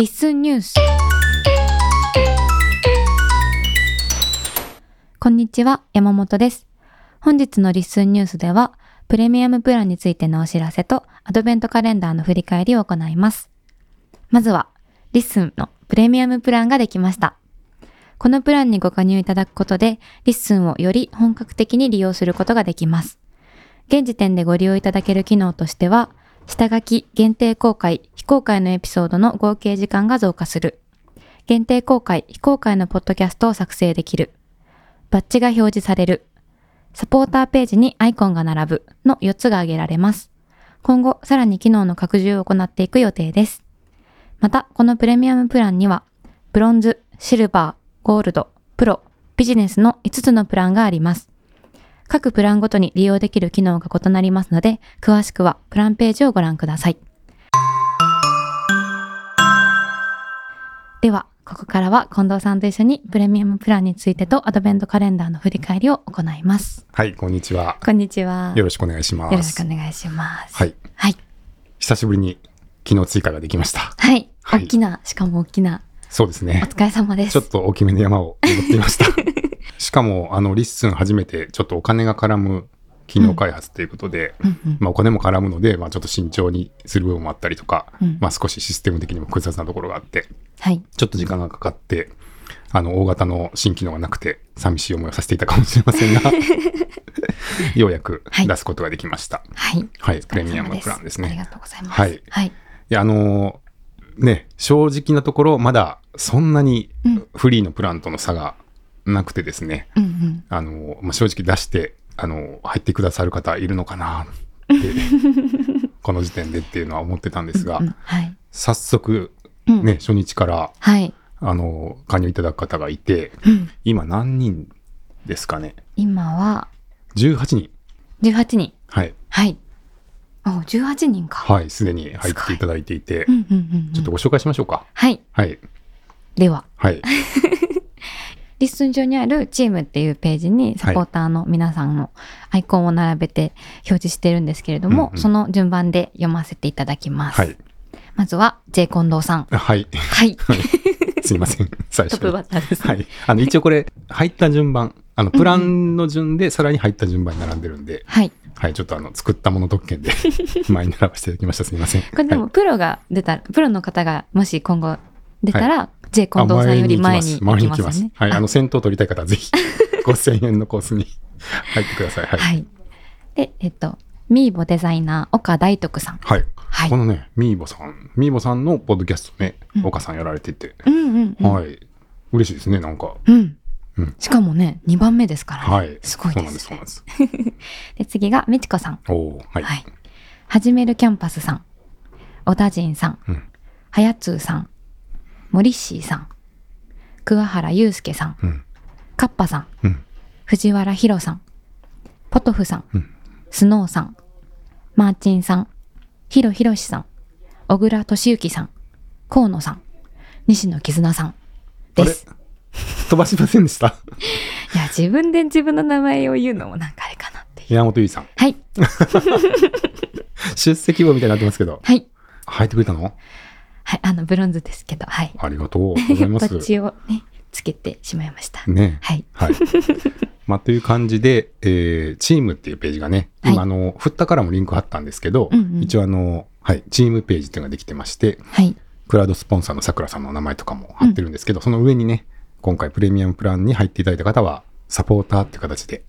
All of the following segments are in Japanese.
リッスンニュース。こんにちは山本です。本日のリッスンニュースではプレミアムプランについてのお知らせとアドベントカレンダーの振り返りを行います。まずはリッスンのプレミアムプランができました。このプランにご加入いただくことでリッスンをより本格的に利用することができます。現時点でご利用いただける機能としては下書き、限定公開、非公開のエピソードの合計時間が増加する。限定公開、非公開のポッドキャストを作成できる。バッジが表示される。サポーターページにアイコンが並ぶの4つが挙げられます。今後、さらに機能の拡充を行っていく予定です。また、このプレミアムプランには、ブロンズ、シルバー、ゴールド、プロ、ビジネスの5つのプランがあります。各プランごとに利用できる機能が異なりますので、詳しくはプランページをご覧ください。では、ここからは近藤さんと一緒にプレミアムプランについてとアドベントカレンダーの振り返りを行います。はい、こんにちは。こんにちは。よろしくお願いします。よろしくお願いします。はい。はい。久しぶりに昨日追加ができました。はい。はい、大きな、しかも大きな。そうですね。お疲れ様です。ちょっと大きめの山を登っていました。しかも、あの、リッスン初めてちょっとお金が絡む機能開発ということで、うんうんまあ、お金も絡むので、まあ、ちょっと慎重にする部分もあったりとか、うん、まあ、少しシステム的にも複雑なところがあって、はい、ちょっと時間がかかって、あの、大型の新機能がなくて、寂しい思いをさせていたかもしれませんが、ようやく出すことができました。はい。はい。プレミアムプランですね。ありがとうございます。はい。はい。いや、あのー、ね、正直なところ、まだそんなにフリーのプランとの差がなくてですね、うんうん、あの、まあ、正直出してあの、入ってくださる方いるのかなって、この時点でっていうのは思ってたんですが、うんはい、早速、ね、うん、初日から、はい、あの、加入いただく方がいて、うん、今何人ですかね？今は、18人。18人。はい。はい。お、18人か。はい、すでに入っていただいていて、ちょっとご紹介しましょうか。はい。はい。では。はい。リスン上にあるチームっていうページにサポーターの皆さんのアイコンを並べて表示してるんですけれども、うんうん、その順番で読ませていただきます。はい、まずは、J 近藤さん。はい。はい。すいません。最初。トップバッターです、はい。あの、一応これ、入った順番、あの、プランの順でさらに入った順番に並んでるんで、はい。はい、ちょっとあの、作ったもの特権で前に並ばせていただきました。すみません。これでも、プロが出たら、プロの方がもし今後出たら、はい J 近藤さんより前に行きますよね。はい、あの、先頭取りたい方はぜひ、5000円のコースに入ってください。はい。はい、で、えっと、ミーボデザイナー、岡大徳さん。はい。はい、このね、ミーボさん、ミーボさんのポッドキャストね、うん、岡さんやられてて、うんうんうん、はい。嬉しいですね、なんか。うん。うん、しかもね、2番目ですからね。はい。すごいです、ね。そうなんです、そうなんです。で、次が、みちこさん。おはい。はい。はじめるキャンパスさん。小田陣さん。うん。はやつーさん。森シーさん。桑原祐介さん、うん、カッパさん、うん、藤原宏さん、ポトフさん、うん、スノーさん、マーチンさん、ヒロヒロシさん、小倉俊之さん、河野さん、西野絆さんです。飛ばしませんでした？いや、自分で自分の名前を言うのもなんかあれかなっていう。山本由依さん。はい。出席簿みたいになってますけど。はい。入ってくれたの？はい、あの、ブロンズですけど、はい。ありがとうございます。バッジをね、つけてしまいました。ね。はい。はい。まあ、という感じで、えー、チームっていうページがね、今、はい、あの、振ったからもリンク貼ったんですけど、うんうん、一応あの、はい、チームページっていうのができてまして、はい。クラウドスポンサーのさくらさんの名前とかも貼ってるんですけど、うん、その上にね、今回プレミアムプランに入っていただいた方は、サポーターっていう形で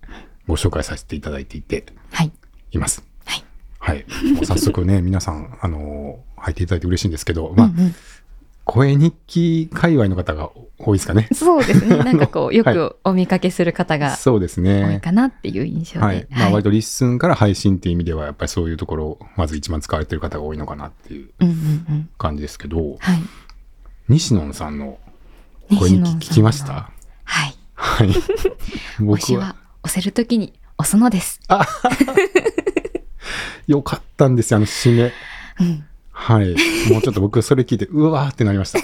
ご紹介させていただいていて、はい。います。はい。はい。もう早速ね、皆さん、あの入っていただいて嬉しいんですけど、まあ、うんうん声日記界隈の方が多いですかね。そうですね。なんかこう、よくお見かけする方が、そうですね。多いかなっていう印象で。はい。まあ、割とリッスンから配信っていう意味では、やっぱりそういうところを、まず一番使われてる方が多いのかなっていう感じですけど、うんうんうん、はい。西野さんの声日記聞きました？はい。はい。僕は。押せるときに押すのです。あよかったんですよ、あの締め。うん。はい。もうちょっと僕それ聞いて、うわーってなりました。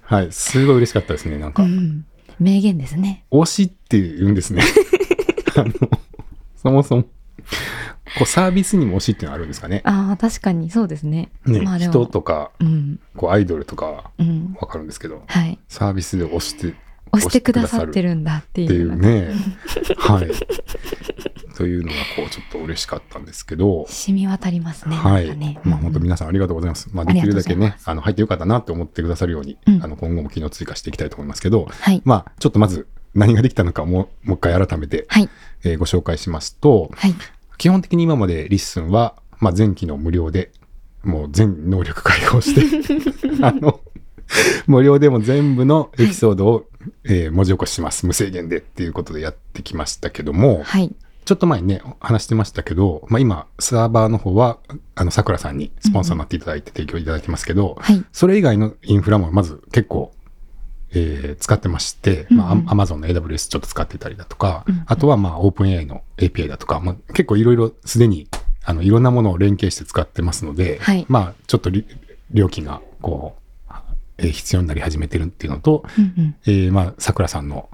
はい。すごい嬉しかったですね、なんか。うん、名言ですね。推しって言うんですね。あの、そもそも、こうサービスにも推しっていうのはあるんですかね。ああ、確かにそうですね。ね、まあ人とか、うん。こうアイドルとかはうん。わかるんですけど、はい。サービスで推して、押してくださってるんだってっていのが。いううね。はい。というのが、こう、ちょっと嬉しかったんですけど、染み渡りますね。はい。まあ、本当うん皆さんありがとうございます。まあ、できるだけねあの、入ってよかったなって思ってくださるように、うんあの、今後も機能追加していきたいと思いますけど、はい。まあ、ちょっとまず、何ができたのかもう、もう一回改めて、はい。えーご紹介しますと、はい。基本的に今までリッスンは、まあ、全機能無料で、もう全能力開放して、あの、無料でも全部のエピソードを、えー文字起こしします。無制限でっていうことでやってきましたけども、はい。ちょっと前にね、話してましたけど、まあ、今、サーバーの方は、あの、桜さんにスポンサーになっていただいて提供いただいてますけど、はい。それ以外のインフラもまず結構、えー使ってまして、まあ、うんうん Amazon の AWS ちょっと使ってたりだとか、うんうんあとはまあ OpenAI の API だとか、まあ、結構いろいろすでに、あの、いろんなものを連携して使ってますので、はいまあ、ちょっとり料金が、こう、えー必要になり始めてるっていうのと、うんうん。えーまあ、桜さんの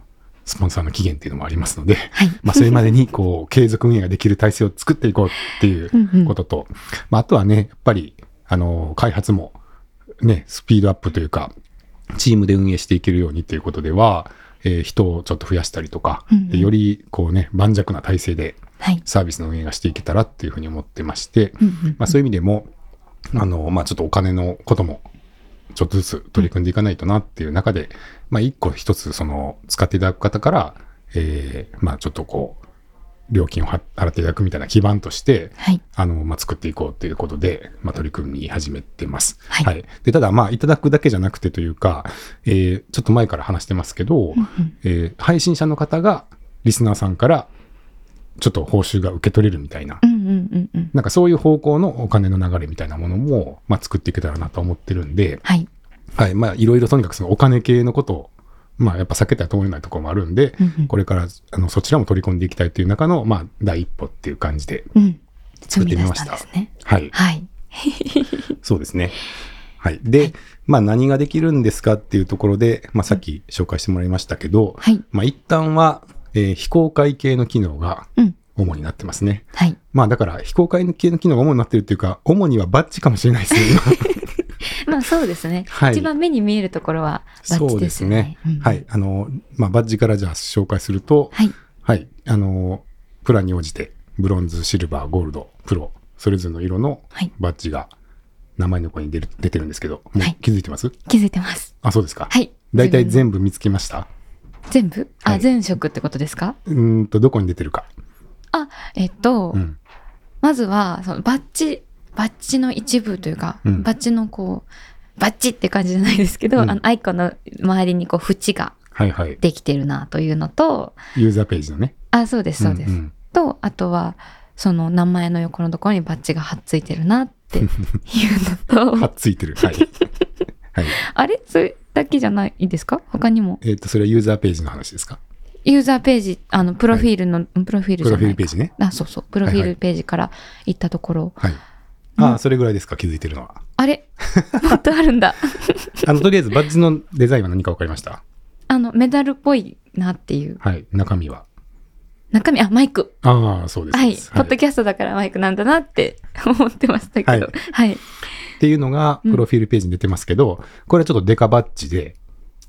スポンサーの期限っていうのもありますので、はい。まあ、それまでに、こう、継続運営ができる体制を作っていこうっていううんうんことと、まあ、あとはね、やっぱり、あの、開発も、ね、スピードアップというか、チームで運営していけるようにっていうことでは、えー人をちょっと増やしたりとか、うんうんでより、こうね、盤石な体制ではい。サービスの運営がしていけたらっていうふうに思ってまして、うんうんまあ、そういう意味でも、あの、まあ、ちょっとお金のことも、ちょっとずつ取り組んでいかないとなっていう中で、まあ、一個一つ、その、使っていただく方から、えーまあ、ちょっとこう、料金をは払っていただくみたいな基盤として、はい。あの、まあ、作っていこうっていうことで、まあ、取り組み始めてます。はいで、ただ、まあ、いただくだけじゃなくてというか、えーちょっと前から話してますけど、うんうんえー配信者の方が、リスナーさんから、ちょっと報酬が受け取れるみたいな、うん。なんかそういう方向のお金の流れみたいなものも、まあ、作っていけたらなと思ってるんで、はい。はい。まあ、いろいろとにかくそのお金系のことを、まあ、やっぱ避けては通れないところもあるんで、うんうんこれから、あの、そちらも取り込んでいきたいという中の、まあ、第一歩っていう感じで、うん。作ってみ出ましたんですね。はい。はい。そうですね。はい。で、まあ、何ができるんですかっていうところで、まあ、さっき紹介してもらいましたけど、はい。まあ、一旦は、えー非公開系の機能がうん。主になってますね。はい。まあ、だから、非公開系の機能が主になってるっていうか、主にはバッチかもしれないですね。今 まあそうですね。はい一番目に見えるところはバッチでそうですねね。。はい。あの、まあ、バッジからじゃあ紹介すると、はい。はい。あの、プランに応じて、ブロンズ、シルバー、ゴールド、プロ、それぞれの色のはい。バッジが名前の横に出る出てるんですけど、もうはい気づいてます？気づいてます。あ、そうですか。はい。大体部全部見つけました？全部？あ、はい全色ってことですか？うーんと、どこに出てるか。あ、えっと、うん。まずは、そのバッジ、バッジの一部というか、うんバッジのこう、バッジって感じじゃないですけど、うんあの、アイコンの周りにこう、縁がはいはい。できてるなというのと、ユーザーページのね。あ、そうです、そうです。んんと、あとは、その名前の横のところにバッジが貼っついてるなって いうのと、はっついてる。はい。はい。あれ？それだけじゃないですか？他にも？えっ、と、それはユーザーページの話ですか？ユーザーページ、あの、プロフィールの、プロフィールプロじゃないかフィールページね。あ、そうそう。プロフィールページから行ったところ、はい。うんああ、それぐらいですか、気づいてるのは。あれ？もっとあるんだ。あの、とりあえずバッジのデザインは何か分かりました？あの、メダルっぽいなっていう。はい。中身は？中身、あ、マイク。ああ、そうです。はい。ポッドキャストだからマイクなんだなって 思ってましたけど。ははいい。っていうのが、プロフィールページに出てますけど、これはちょっとデカバッジで、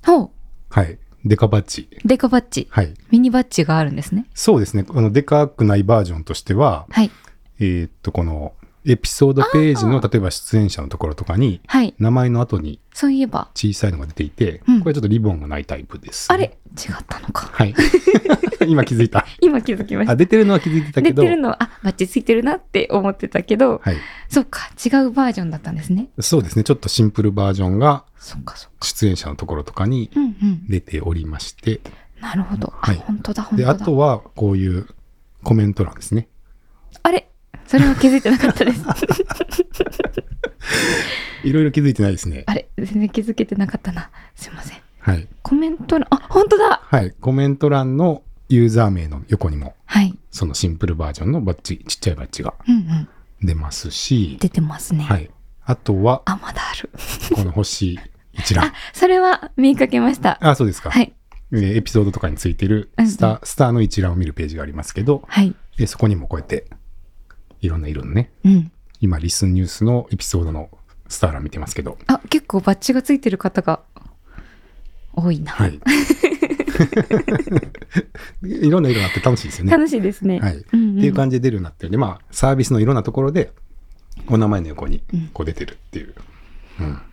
ほう。はい。デカバッジ。デカバッジ。はい。ミニバッジがあるんですね。そうですね。このデカくないバージョンとしては、はい。えーっと、このエピソードページの、例えば出演者のところとかに、はい。名前の後にそういえば。小さいのが出ていて、うんこれちょっとリボンがないタイプです、あれ？違ったのか。はい。今気づいた。今気づきましたあ、。出てるのは気づいてたけど、出てるのは、あ、バッジついてるなって思ってたけど、はい。そっか、違うバージョンだったんですね。そうですね。ちょっとシンプルバージョンがそっかそっか。出演者のところとかにうんうん。出ておりまして、なるほど。あ、はい本当だ、本で、当だ。あとはこういうコメント欄ですね。あれ？それは気づいてなかったです。いろいろ気づいてないですね。あれ全然気づけてなかったな。すいません。はい。コメント欄、あ、本当だはい。コメント欄のユーザー名の横にも、はい。そのシンプルバージョンのバッジ、ちっちゃいバッジがうんうん。出ますし、出てますね。はい。あとは、あ、まだある。この星一覧 あ。、それは見かけました。あ、そうですか。はい。えーエピソードとかについてるうんうんスター、スターの一覧を見るページがありますけど、はい。でそこにもこうやっていろんな色のね。うん。今、リスンニュースのエピソードのスターラ見てますけど。あ、結構バッジがついてる方が多いな。はい。いろんな色があって楽しいですよね。楽しいですね。はい。うんうんっていう感じで出るようになってるんで、まあ、サービスのいろんなところで、お名前の横にこう出てるっていう。うん。だか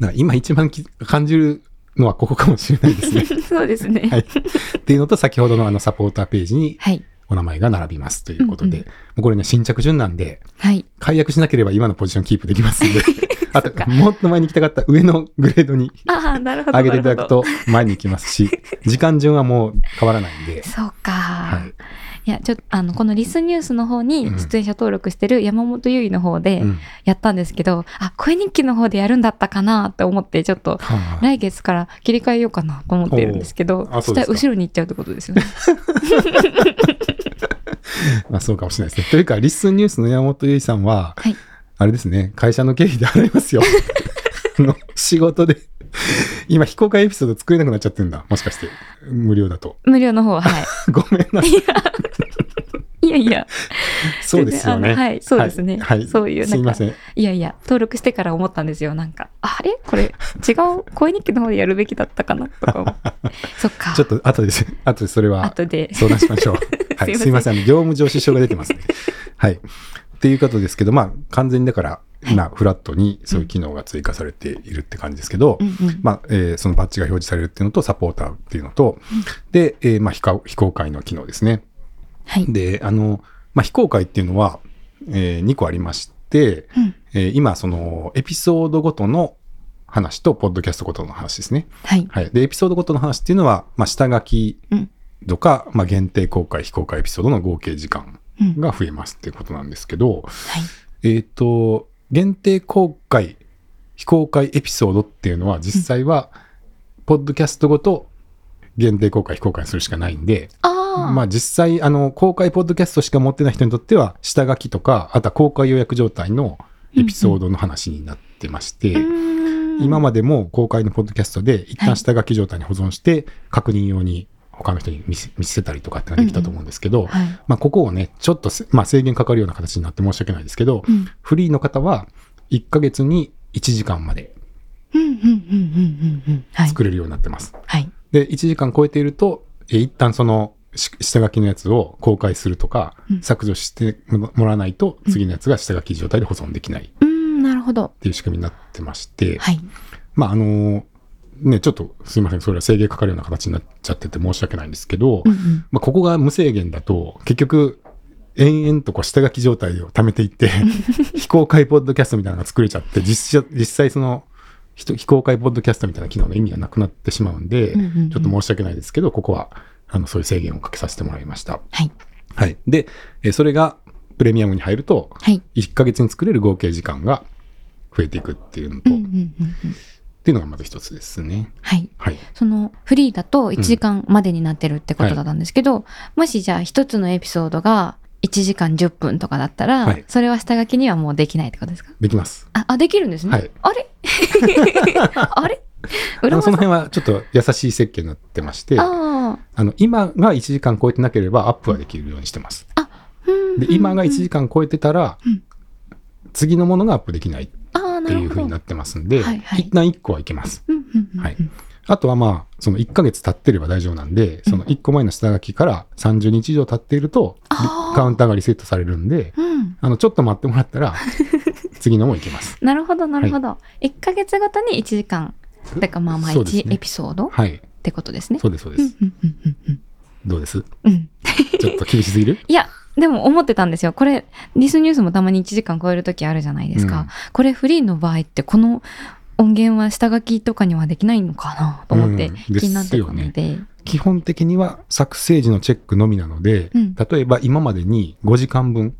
ら今一番き感じるのはここかもしれないですね。そうですね。はい。っていうのと、先ほどのあのサポーターページにはい。お名前が並びますということで、うんもうこれね、新着順なんで、はい。解約しなければ今のポジションキープできますんで、あともっと前に行きたかった上のグレードにああ、なるほど。上げていただく。と前に行きますし、時間順はもう変わらないんで、そうか。はい。いや、ちょっと、あの、このリスニュースの方にうん出演者登録してる山本優衣の方でうんやったんですけど、あ、声日記の方でやるんだったかなって思って、ちょっと、はあ来月から切り替えようかなと思っているんですけどそしたら後ろに行っちゃうってことですよね。まあそうかもしれないですね。というか、リッスンニュースの山本由依さんは、はい。あれですね、会社の経費で払いますよ。あの、仕事で。今、非公開エピソード作れなくなっちゃってるんだ。もしかして。無料だと。無料の方は、はい。ごめんなさい。いやいや、そうですよね。はいそうですねはい。はいそういうすいません。いやいや、登録してから思ったんですよ。なんか、あれ？これ、違う？声日記の方でやるべきだったかなとか。そっか。ちょっと後で、後でそれは後で。相談しましょう。はい。すいません。業務上支障が出てますね。はい。っていうことですけど、まあ、完全にだから、今、フラットにそういう機能が追加されているって感じですけど、うんうんまあ、えーそのバッジが表示されるっていうのと、サポーターっていうのと、で、えーまあ非公、非公開の機能ですね。はい。で、あの、まあ、非公開っていうのは、え2個ありまして、うんえー今、その、エピソードごとの話と、ポッドキャストごとの話ですね。はい。はい。で、エピソードごとの話っていうのは、まあ、下書きうん。とか、まあ、限定公開、非公開エピソードの合計時間うん。が増えますっていうことなんですけど、はい。えっ、と、限定公開、非公開エピソードっていうのは、実際は、ポッドキャストごと限定公開、非公開するしかないんで。まあ実際、あの、公開ポッドキャストしか持ってない人にとっては、下書きとか、あとは公開予約状態のエピソードの話になってまして、今までも公開のポッドキャストで一旦下書き状態に保存して、確認用に他の人に見せたりとかってのができたと思うんですけど、はい。まあここをね、ちょっとせ、まあ、制限かかるような形になって申し訳ないですけど、うん。フリーの方は1ヶ月に1時間まで。作れるようになってます。はい。で、1時間超えていると、え一旦そのし下書きのやつを公開するとか、うん削除してもらわないと、次のやつが下書き状態で保存できないっうん、なるほど。ていう仕組みになってまして、はい。まあ、あのね、ちょっとすいません、それは制限かかるような形になっちゃってて申し訳ないんですけど、うん、うん。まあ、ここが無制限だと、結局、延々とこう下書き状態を貯めていって、非公開ポッドキャストみたいなのが作れちゃって、実際実際その、非公開ポッドキャストみたいな機能の意味がなくなってしまうんで、うんうんうんちょっと申し訳ないですけど、ここは、あの、そういう制限をかけさせてもらいました。はい。はい。で、えーそれがプレミアムに入ると、はい。1ヶ月に作れる合計時間が増えていくっていうのと、うん、うん、っうん。うんていうのがまず一つですね。はい。はい。そのフリーだと1時間までになってるってことだったんですけど、もしじゃあ一つのエピソードが1時間10分とかだったら、はいそれは下書きにはもうできないってことですか？できます。あ、あできるんですね？はいあれ？あれ？あのその辺はちょっと優しい設計になってまして、あああの今が1時間超えてなければアップはできるようにしてます。うんで、今が1時間超えてたら、うん次のものがアップできないって。いう風になってますんで、はいはい一旦1個はいけます。うんうんうんはいあとはまあ、その1ヶ月経ってれば大丈夫なんで、その1個前の下書きから30日以上経っていると、カウンターがリセットされるんで、うん。あの、ちょっと待ってもらったら、次のもいけます。なるほど、なるほど。1ヶ月ごとに1時間。だからまあまあ1そうですねエピソードっはい。てことですね。そうです、そうです。どうです？うん。ちょっと厳しすぎる？いや、でも思ってたんですよ。これ、リスニュースもたまに1時間超えるときあるじゃないですか。うんこれフリーの場合って、この音源は下書きとかにはできないのかなと思ってうん気になってたのですで。基本的には作成時のチェックのみなので、うん例えば今までに5時間分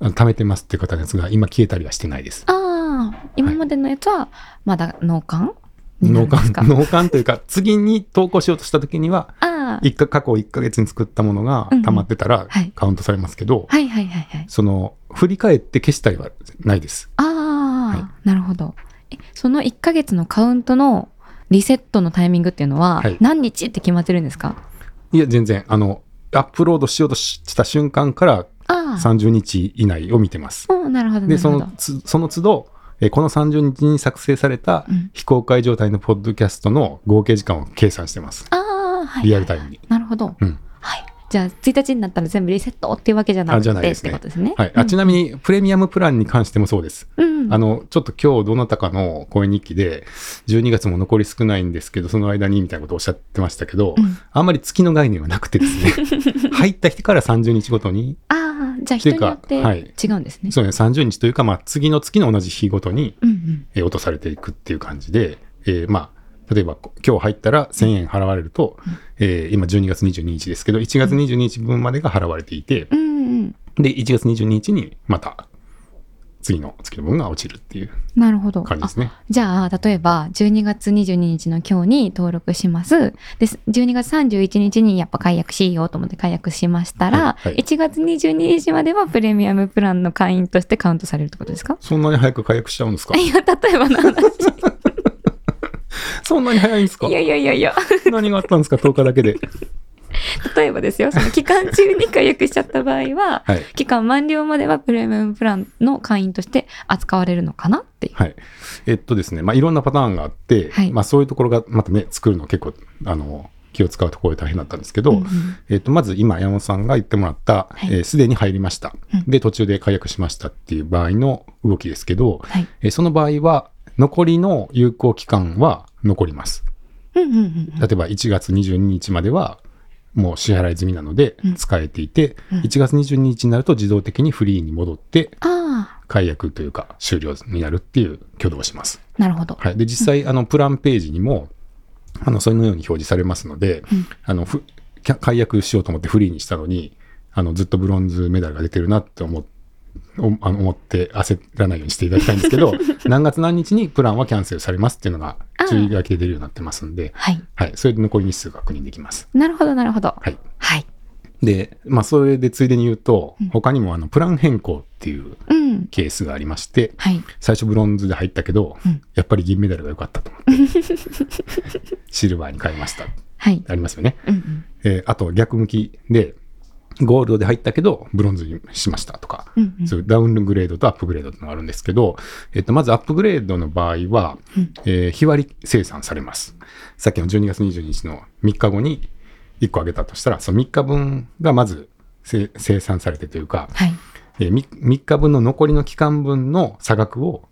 貯めてますっていう方のやつが今消えたりはしてないです。ああ、今までのやつはまだ脳幹んですか、脳幹というか、次に投稿しようとした時には、一か過去1ヶ月に作ったものがうんうん溜まってたらはいカウントされますけど、はいはいはいはい。その、振り返って消したりはないです。ああ、はなるほど。え、その1ヶ月のカウントのリセットのタイミングっていうのははい何日って決まってるんですか、いや、全然、あの、アップロードしようとした瞬間から30日以内を見てます。なるほど。で、そのつ、その都度、えこの30日に作成された非公開状態のポッドキャストの合計時間を計算してます。ああ、はい。リアルタイムに。なるほど。うん。はい。じゃあ、1日になったら全部リセットっていうわけじゃなくてですね。ってことですね。はい。あ、ちなみに、プレミアムプランに関してもそうです。うん。あの、ちょっと今日どなたかの講演日記で、12月も残り少ないんですけど、その間にみたいなことをおっしゃってましたけど、うん、あんまり月の概念はなくてですね、入った日から30日ごとに。ああ、じゃあ人によって違うんですね。はい、そうね、30日というか、まあ、次の月の同じ日ごとに、うんうん、え落とされていくっていう感じで、えー、まあ、例えば今日入ったら1000円払われると、うん、えー、今12月22日ですけど、1月22日分までが払われていて、うんうん、で、1月22日にまた次の月の分が落ちるっていうなるほど感じですね。じゃあ、例えば12月22日の今日に登録します。で、12月31日にやっぱ解約しようと思って解約しましたら、はいはい、1月22日まではプレミアムプランの会員としてカウントされるってことですか？そんなに早く解約しちゃうんですか？いや、例えばの話。そんなに早いんですか？いやいやいやいや。何があったんですか ?10 日だけで。例えばですよ、その期間中に解約しちゃった場合は、はい、期間満了まではプレミアムプランの会員として扱われるのかなっていう。はい。えっとですね、まあ、いろんなパターンがあって、はい、まあ、そういうところがまたね、作るの結構、あの、気を使うところで大変だったんですけど、うんうん、えっと、まず今、山本さんが言ってもらった、す、はい、で、えー、に入りました、うん、で、途中で解約しましたっていう場合の動きですけど、はい、えー、その場合は、残りの有効期間は残ります。例えば1月22日まではもう支払い済みなので使えていて、うん、1月22日になると自動的にフリーに戻って、解約というか終了になるっていう挙動をします。なるほど。はい。で、実際、あの、プランページにも、あの、そのように表示されますので、うん、あの、解約しようと思ってフリーにしたのに、あの、ずっとブロンズメダルが出てるなって思って、思って焦らないようにしていただきたいんですけど、何月何日にプランはキャンセルされますっていうのが注意書きで出るようになってますんで、はい。はい。それで残り日数確認できます。なるほど、なるほど。はい。はい。で、まあ、それでついでに言うと、うん、他にもあの、プラン変更っていうケースがありまして、うんはい、最初ブロンズで入ったけど、うん、やっぱり銀メダルが良かったと思って、シルバーに変えました。はい。ありますよね。うんうん、えー、あと逆向きで、ゴールドで入ったけど、ブロンズにしましたとか、うんうん、そういうダウングレードとアップグレードってのがあるんですけど、えっと、まずアップグレードの場合は、うん、えー、日割り生産されます。さっきの12月22日の3日後に1個あげたとしたら、その3日分がまず生産されてというか、はい、えー、3, 3日分の残りの期間分の差額を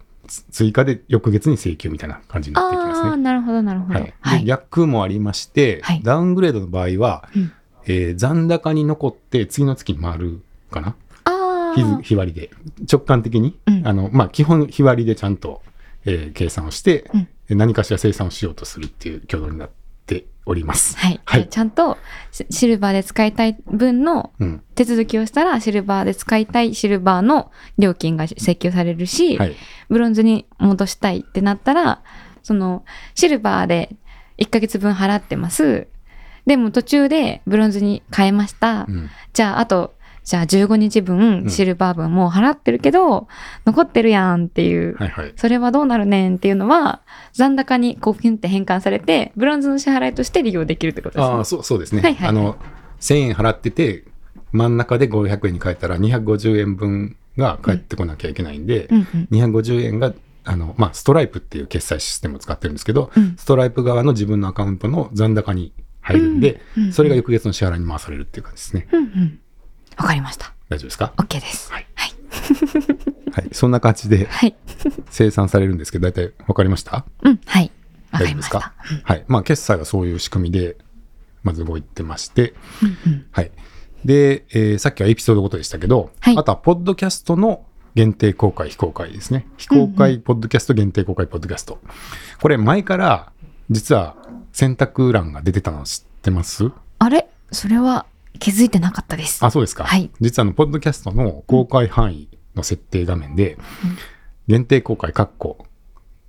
追加で翌月に請求みたいな感じになっていきますね。なるほど、なるほど。はい、逆もありまして、はい、ダウングレードの場合は、うんえー、残高に残って次の月に回るかな？日日割りで。直感的に、うん、あのまあ、基本日割りでちゃんと、えー、計算をして、うん、何かしら生産をしようとするっていう挙動になっております。はい。はい、ちゃんとシルバーで使いたい分の手続きをしたら、シルバーで使いたいシルバーの料金が請求されるし、はい、ブロンズに戻したいってなったら、そのシルバーで1ヶ月分払ってます。でも途中でブロンズに変えました。うん、じゃあ、あと、じゃあ15日分シルバー分もう払ってるけど、うん、残ってるやんっていう、はいはい、それはどうなるねんっていうのは、残高にこうピュンって変換されて、ブロンズの支払いとして利用できるってことですね。ああ、そうそうですね。はいはい、あの、1000円払ってて、真ん中で500円に変えたら250円分が返ってこなきゃいけないんで、うんうん。うん、250円があの、まあ、ストライプっていう決済システムを使ってるんですけど、うん、ストライプ側の自分のアカウントの残高に入るんで、うんうん、それが翌月の支払いに回されるっていう感じですね。うんうん。わかりました。大丈夫ですか ?OK です。はい。はい。はい。そんな感じで、生産されるんですけど、大体わかりました？うん。はい。大丈夫ですか、はい。まあ、決済はそういう仕組みで、まず動いてまして、うんうん、はい。で、えー、さっきはエピソードごとでしたけど、はい、あとは、ポッドキャストの限定公開、非公開ですね。非公開、ポッドキャスト、限定公開、ポッドキャスト。これ、前から、実は選択欄が出てたの知ってます？あれ？それは気づいてなかったです。あ、そうですか。はい。実はあの、ポッドキャストの公開範囲の設定画面で、うん、限定公開、かっこ、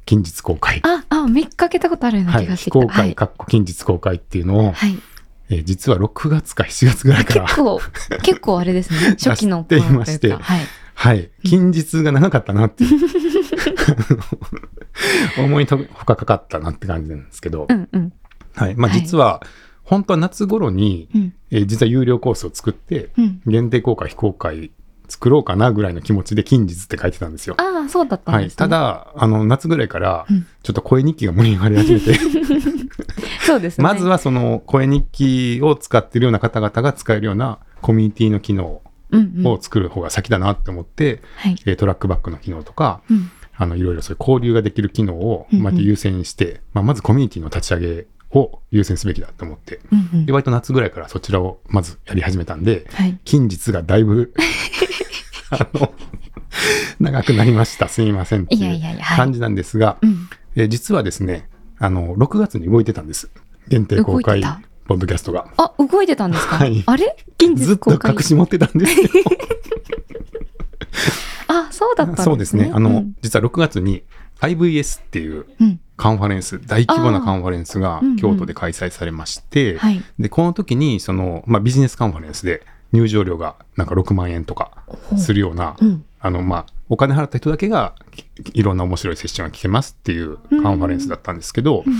近日公開。あ、あ、見かけたことあるような気がしてきた。はい、公開、かっこ、近日公開っていうのを、はい。えー、実は6月か7月ぐらいから結構、結構あれですね。初期の頃といまして、はい。はい。近日が長かったなっていう。思いとほかかかったなって感じなんですけど、うんうん、はい。まあ実は、本当は夏頃に、うんえー実は有料コースを作って、うん限定公開、非公開作ろうかなぐらいの気持ちで近日って書いてたんですよ。ああ、そうだったんはい。ですね。ただ、あの、夏ぐらいからうん、ちょっと声日記が盛り上がり始めて、そうですね。まずはその声日記を使ってるような方々が使えるようなコミュニティの機能うんうん、を作る方が先だなって思って、はい。えートラックバックの機能とか、うん。あの、いろいろそういう交流ができる機能を、うんうんまあ、優先して、まあ、まずコミュニティの立ち上げを優先すべきだと思って、うんうんで、割と夏ぐらいからそちらをまずやり始めたんで、はい。近日がだいぶ、あの、長くなりました。すみませんっていう。感じなんですが、実はですね、あの、6月に動いてたんです。限定公開ポッドキャストが。あ、動いてたんですか、はいあれ？近ずっと隠し持ってたんですよ。あ、そうだったんですね。そうですね。あの、うん実は6月に IVS っていううん。カンファレンス、大規模なカンファレンスが京都で開催されまして、はい。で、この時に、その、まあ、ビジネスカンファレンスで入場料がなんか6万円とかするような、うん。あの、まあ、お金払った人だけがいろんな面白いセッションが聞けますっていうカンファレンスだったんですけど、うんうん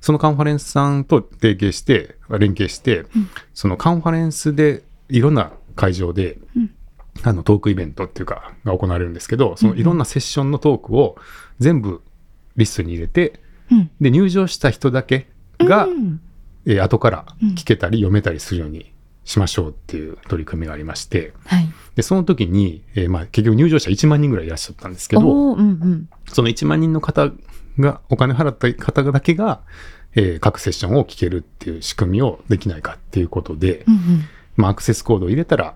そのカンファレンスさんと提携して、連携して、うんそのカンファレンスでいろんな会場で、うんあのトークイベントっていうか、が行われるんですけど、そのいろんなセッションのトークを全部リストに入れて、うん。で、入場した人だけが、うんえー後から聞けたり読めたりするようにしましょうっていう取り組みがありまして、はい。で、その時に、えーまあ、結局入場者1万人ぐらいいらっしゃったんですけど、うんうん。その1万人の方が、お金払った方だけが、えー各セッションを聞けるっていう仕組みをできないかっていうことで、うんうん。まあ、アクセスコードを入れたら、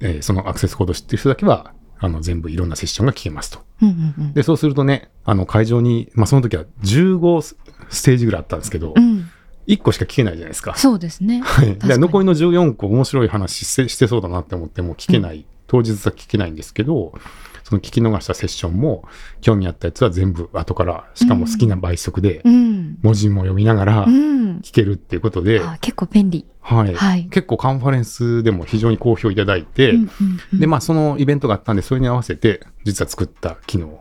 えーそのアクセスコードを知ってる人だけは、あの、全部いろんなセッションが聞けますと。うんうんうん。で、そうするとね、あの、会場に、まあ、その時は15スステージぐらいあったんですけど、うん。1個しか聞けないじゃないですか。そうですね。はい。で、残りの14個面白い話してしてそうだなって思っても聞けない、当日は聞けないんですけど、その聞き逃したセッションも、興味あったやつは全部後から、しかも好きな倍速でう、ん。文字も読みながらうん。聞けるっていうことで、あ結構便利。はい。はい結構カンファレンスでも非常に好評いただいて、うんうんうんで、まあそのイベントがあったんで、それに合わせて、実は作った機能。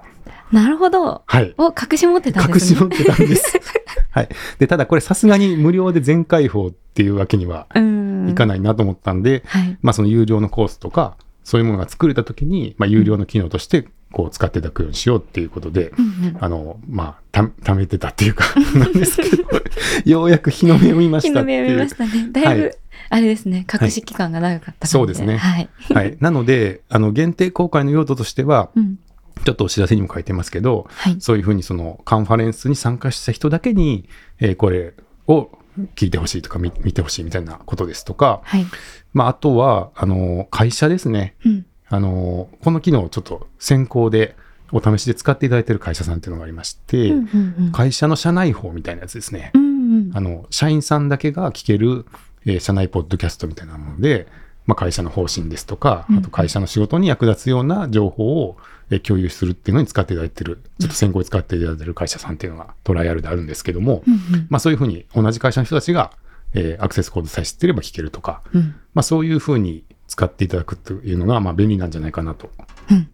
なるほど。はい。を隠し持ってたんですね。隠し持ってたんです。はい。で、ただこれさすがに無料で全開放っていうわけにはうん。いかないなと思ったんで、はい。まあその有料のコースとか、そういうものが作れたときに、まあ有料の機能として、こう使っていただくようにしようっていうことで、うんうんあの、まあ、た、貯めてたっていうか、なんですけど、ようやく日の目を見ました日のっていう。目を見ましたね。だいぶ、はいあれですね、隠し期間が長かったそうですねはい。はい。なので、あの、限定公開の用途としては、うん。ちょっとお知らせにも書いてますけど、はい。そういうふうにそのカンファレンスに参加した人だけに、えーこれを聞いてほしいとか見見てほしいみたいなことですとか、はい。まあ、あとは、あの、会社ですね。うん。あの、この機能をちょっと先行でお試しで使っていただいている会社さんっていうのがありまして、うんうんうん会社の社内法みたいなやつですね。うんうんあの、社員さんだけが聞ける、えー社内ポッドキャストみたいなもので、まあ、会社の方針ですとか、うんあと会社の仕事に役立つような情報を、えー共有するっていうのに使っていただいてる、ちょっと先行で使っていただいてる会社さんっていうのがトライアルであるんですけども、うんうんまあ、そういうふうに同じ会社の人たちが、えーアクセスコードさえ知ってれば聞けるとか、うんまあ、そういうふうに使っていただくというのが、まあ、便利なんじゃないかなと、うん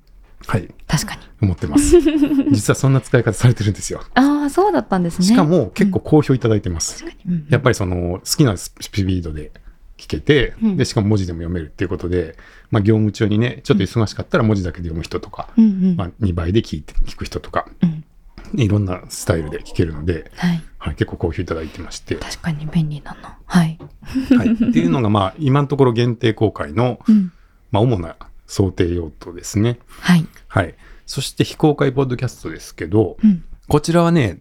はい、確かに。思ってます。実はそんな使い方されてるんですよ。ああ、そうだったんですね。しかも結構好評いただいてます。うんやっぱりその好きなスピードで聞けて、うんで、しかも文字でも読めるっていうことで、まあ業務中にね、ちょっと忙しかったら文字だけで読む人とか、うんうんまあ2倍で聞いて、聞く人とか、うんいろんなスタイルで聞けるので、はい。はい、結構好評いただいてまして、確かに便利だな。はい。はい。っていうのがまあ今のところ限定公開の、うん。まあ主な想定用途ですね。はい。はい。そして非公開ポッドキャストですけど、うん。こちらはね、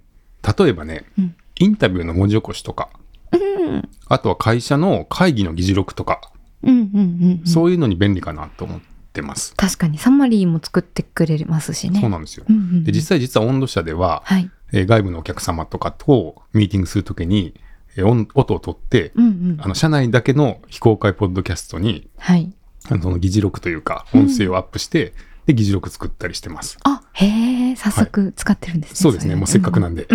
例えばね、うん。インタビューの文字起こしとか、うん。あとは会社の会議の議事録とか、うんうんうんうん。そういうのに便利かなと思ってます。確かにサマリーも作ってくれますしね。そうなんですよ。うんうんうんで、実際実は温度社では、はい。えー外部のお客様とかとミーティングするときに、えー音音を取って、うんうん。あの、社内だけの非公開ポッドキャストに、はい。あのその議事録というか、音声をアップして、で、議事録作ったりしてます。あ、へえ、早速使ってるんですね。そうですね。れもうせっかくなんで、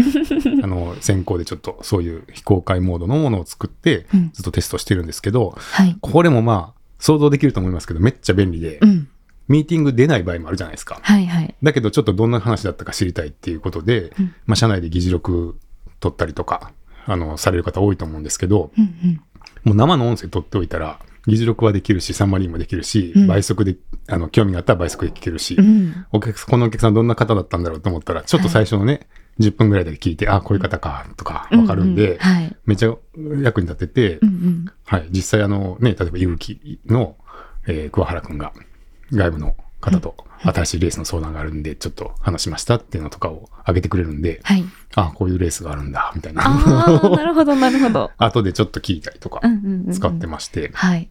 あの、先行でちょっとそういう非公開モードのものを作ってうん、ずっとテストしてるんですけど、はい。これもまあ、想像できると思いますけど、めっちゃ便利で、うん。ミーティング出ない場合もあるじゃないですか。はいはい。だけどちょっとどんな話だったか知りたいっていうことで、うんまあ、社内で議事録取ったりとか、あの、される方多いと思うんですけど、うんうんもう生の音声取っておいたら、議事録はできるし、サンマリンもできるし、うん倍速で、あの、興味があったら倍速で聞けるし、うんお客このお客さんどんな方だったんだろうと思ったら、ちょっと最初のね、10分ぐらいだけ聞いて、あ、こういう方か、とかわかるんで、ううはい。めっちゃ役に立てて、うんうんはい、実際あのね、例えば、勇気の、えー桑原くんが外部の方と新しいレースの相談があるんで、ちょっと話しましたっていうのとかを上げてくれるんで、はい。あ、こういうレースがあるんだ、みたいな。なるほど、なるほど。後でちょっと聞いたりとかうんうんうんうん使ってまして。はい。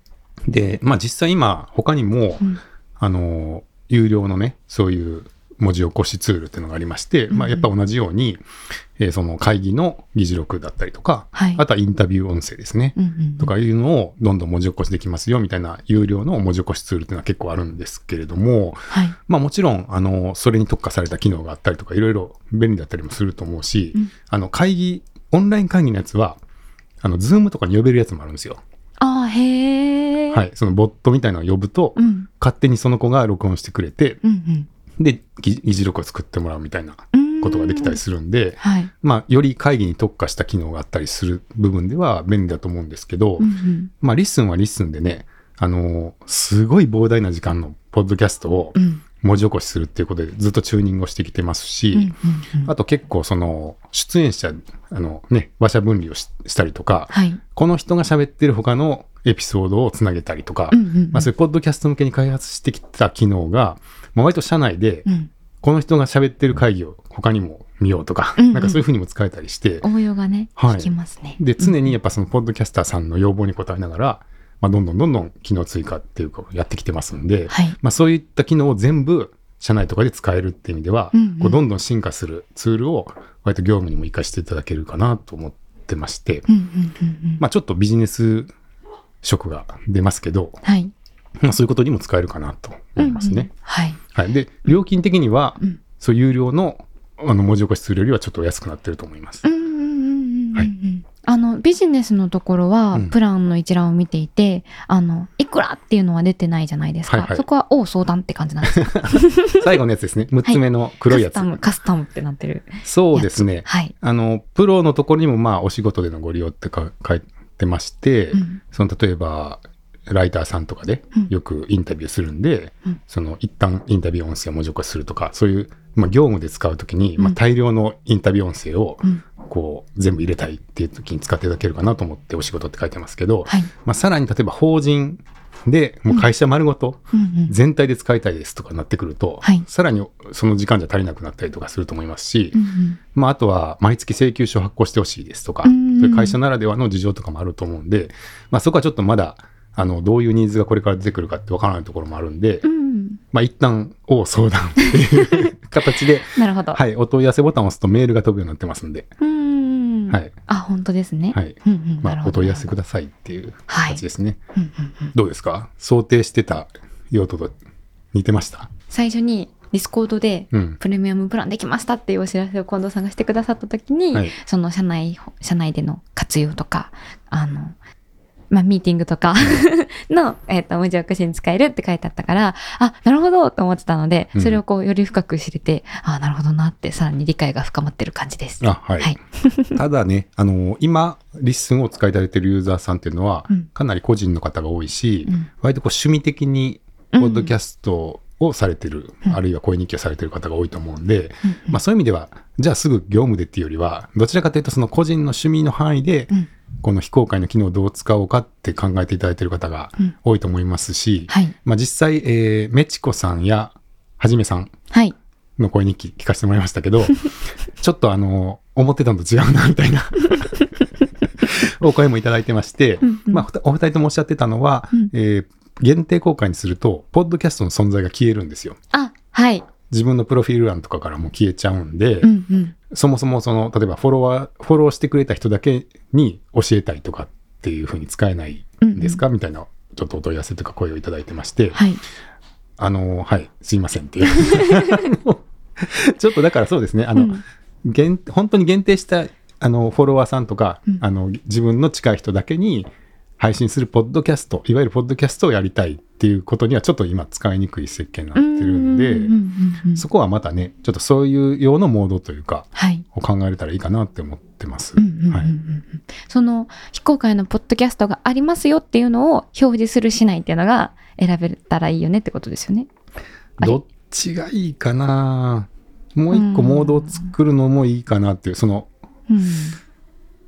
で、まあ実際今、他にも、うんあの、有料のね、そういう文字起こしツールっていうのがありまして、まあやっぱ同じように、えーその会議の議事録だったりとか、はいあとはインタビュー音声ですね。うんうんうんとかいうのをどんどん文字起こしできますよみたいな有料の文字起こしツールっていうのは結構あるんですけれども、はい。まあもちろん、あの、それに特化された機能があったりとかいろいろ便利だったりもすると思うし、うんあの会議、オンライン会議のやつは、あの、ズームとかに呼べるやつもあるんですよ。ああ、へえ。はい。そのボットみたいなのを呼ぶと、うん。勝手にその子が録音してくれて、うんで、議議事録を作ってもらうみたいなうん。ことができたりするんで、はい。まあ、より会議に特化した機能があったりする部分では便利だと思うんですけど、うんうん。まあ、リッスンはリッスンでね、あのーすごい膨大な時間のポッドキャストをうん。文字起こしするっていうことでずっとチューニングをしてきてますし、うんうんうんあと結構その、出演者、あのね、話者分離をししたりとか、はい。この人が喋ってる他のエピソードをつなげたりとか、うんうんうんまあそういうポッドキャスト向けに開発してきた機能が、まあ、割と社内で、うん。この人が喋ってる会議を他にも見ようとか、うんうんなんかそういうふうにも使えたりして、応用がね、はい効きますね。で、常にやっぱそのポッドキャスターさんの要望に応えながら、まあ、どんどんどんどん機能追加っていうかやってきてますんで、はい。まあ、そういった機能を全部社内とかで使えるっていう意味では、うんうんこうどんどん進化するツールを割と業務にも活かしていただけるかなと思ってまして。まあ、ちょっとビジネス色が出ますけど、はい。まあ、そういうことにも使えるかなと思いますね。うんうんはい。はい、で料金的には、うんそう有料のあの文字起こしツールよりはちょっとお安くなってると思います。うんうんうんうんうんうん。はいあの、ビジネスのところはうん、プランの一覧を見ていて、あの、いくらっていうのは出てないじゃないですか。はいはいそこは、お相談って感じなんですか 最後のやつですね。6つ目の黒いやつ。カスタム、カスタムってなってる。そうですね。はい。あの、プロのところにもまあお仕事でのご利用ってか書いてまして、うんその例えば、ライターさんとかでうんよくインタビューするんで、うんその一旦インタビュー音声を文字起こしするとか、そういう、まあ、業務で使うときに、まあ、うん大量のインタビュー音声をうん。こう全部入れたいっていう時に使っていただけるかなと思ってお仕事って書いてますけど、はい。まあ、さらに例えば法人でもう会社丸ごとうんうん。全体で使いたいですとかなってくると、はいさらにその時間じゃ足りなくなったりとかすると思いますし、うんうんまあ、あとは毎月請求書発行してほしいですとか、うんそういう会社ならではの事情とかもあると思うんで、まあ、そこはちょっとまだあのどういうニーズがこれから出てくるかってわからないところもあるんで、うん。まあ、一旦を相談っていう形で、なるほど。はい、お問い合わせボタンを押すとメールが飛ぶようになってますんで、うん。はい。あ、本当ですね。はいうんうん。まあ、お問い合わせくださいっていうはい形ですね。うんうんうんどうですか？想定してた用途と似てました？最初にディスコードでうん。プレミアムプランできましたっていうお知らせを近藤さんがしてくださった時に、はいその社内社内での活用とかあのまあ、ミーティングとか の、えっと文字起こしに使えるって書いてあったからあなるほどと思ってたのでうん。それをこうより深く知れて、あなるほどなってさらに理解が深まってる感じです。あ、はい。はい。ただね、あの今、リッスンを使われてるユーザーさんっていうのは、うん。かなり個人の方が多いし、うん。割とこう趣味的に、ポッドキャストをされてる、うん。あるいは声日記をされてる方が多いと思うんで、うん。まあそういう意味では、じゃあすぐ業務でっていうよりは、どちらかというとその個人の趣味の範囲で、うんこの非公開の機能をどう使おうかって考えていただいている方がうん。多いと思いますし、はい。まあ実際、えー、メチコさんやはじめさんはい。の声日記聞かせてもらいましたけど、ちょっとあの、思ってたのと違うな、みたいな、お声もいただいてまして、うんうん。まあ、お二人ともおっしゃってたのは、うん。えー限定公開にすると、ポッドキャストの存在が消えるんですよ。あはい。自分のプロフィール欄とかからも消えちゃうんで、うんうんそもそもその、例えばフォロワー、フォローしてくれた人だけに教えたいとかっていうふうに使えないんですか、みたいな、ちょっとお問い合わせとか声をいただいてまして、はい。あの、はい、すいませんっていう。ちょっとだからそうですね、あの、うん。限本当に限定したあのフォロワーさんとか、うん。あの自分の近い人だけに配信するポッドキャストいわゆるポッドキャストをやりたいっっていうことにはちょっと今使いにくい設計になってるんで、そこはまたね、ちょっとそういう用のモードというか、はい、を考えれたらいいかなって思ってます。その非公開のポッドキャストがありますよっていうのを表示するしないっていうのが選べたらいいよねってことですよね。どっちがいいかな？もう一個モードを作るのもいいかなっていう、その、うん、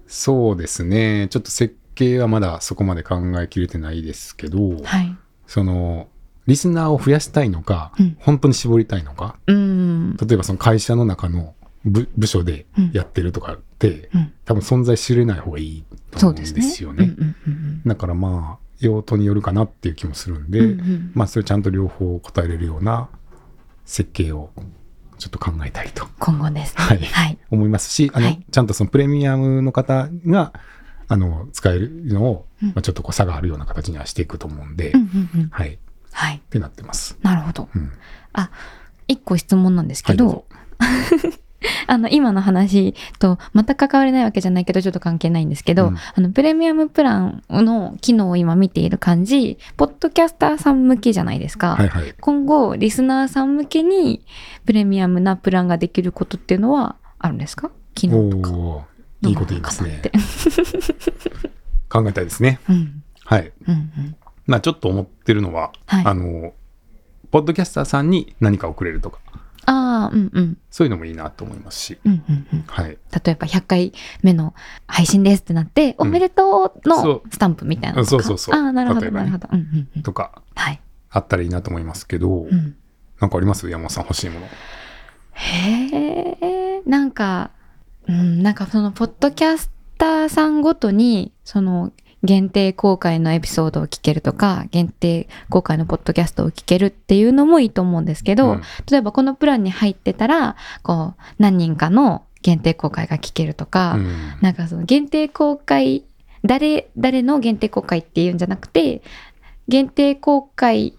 そうですね。ちょっと設計はまだそこまで考えきれてないですけど、はい、その、リスナーを増やしたいのか、うん、本当に絞りたいのか、うん、例えばその会社の中の部部署でやってるとかって、うん、多分存在しれない方がいいと思うんですよね。だからまあ、用途によるかなっていう気もするんで、うんうん、まあそれちゃんと両方答えれるような設計をちょっと考えたいと。今後です、ね、はい。はい、思いますし、あの、はい、ちゃんとそのプレミアムの方が、あの、使えるのを、うん、まあ、ちょっとこう差があるような形にはしていくと思うんで、うんうんうん、はい。はい。ってなってます。なるほど。うん、あ、一個質問なんですけど、はい あの、今の話と全く関わりないわけじゃないけど、ちょっと関係ないんですけど、うん、あの、プレミアムプランの機能を今見ている感じ、ポッドキャスターさん向けじゃないですか。はいはい、今後、リスナーさん向けにプレミアムなプランができることっていうのはあるんですか？機能とか。いいこと言いますね。考えたいですね。うん、はい。うんうん、まあ、ちょっと思ってるのは、はい、あの、ポッドキャスターさんに何かをくれるとか、ああ、うんうん。そういうのもいいなと思いますし。うんうんうん。はい。例えば100回目の配信ですってなって、おめでとうのスタンプみたいなそうそうそう。ああ、なるほど、なるほど。うんうんとか、はい。あったらいいなと思いますけど、うん、なんかあります？山本さん欲しいもの。へえ、なんか、うん、なんかその、ポッドキャスターさんごとに、その、限定公開のエピソードを聞けるとか、限定公開のポッドキャストを聞けるっていうのもいいと思うんですけど、うん、例えばこのプランに入ってたら、こう、何人かの限定公開が聞けるとか、うん、なんかその限定公開、誰、誰の限定公開っていうんじゃなくて、限定公開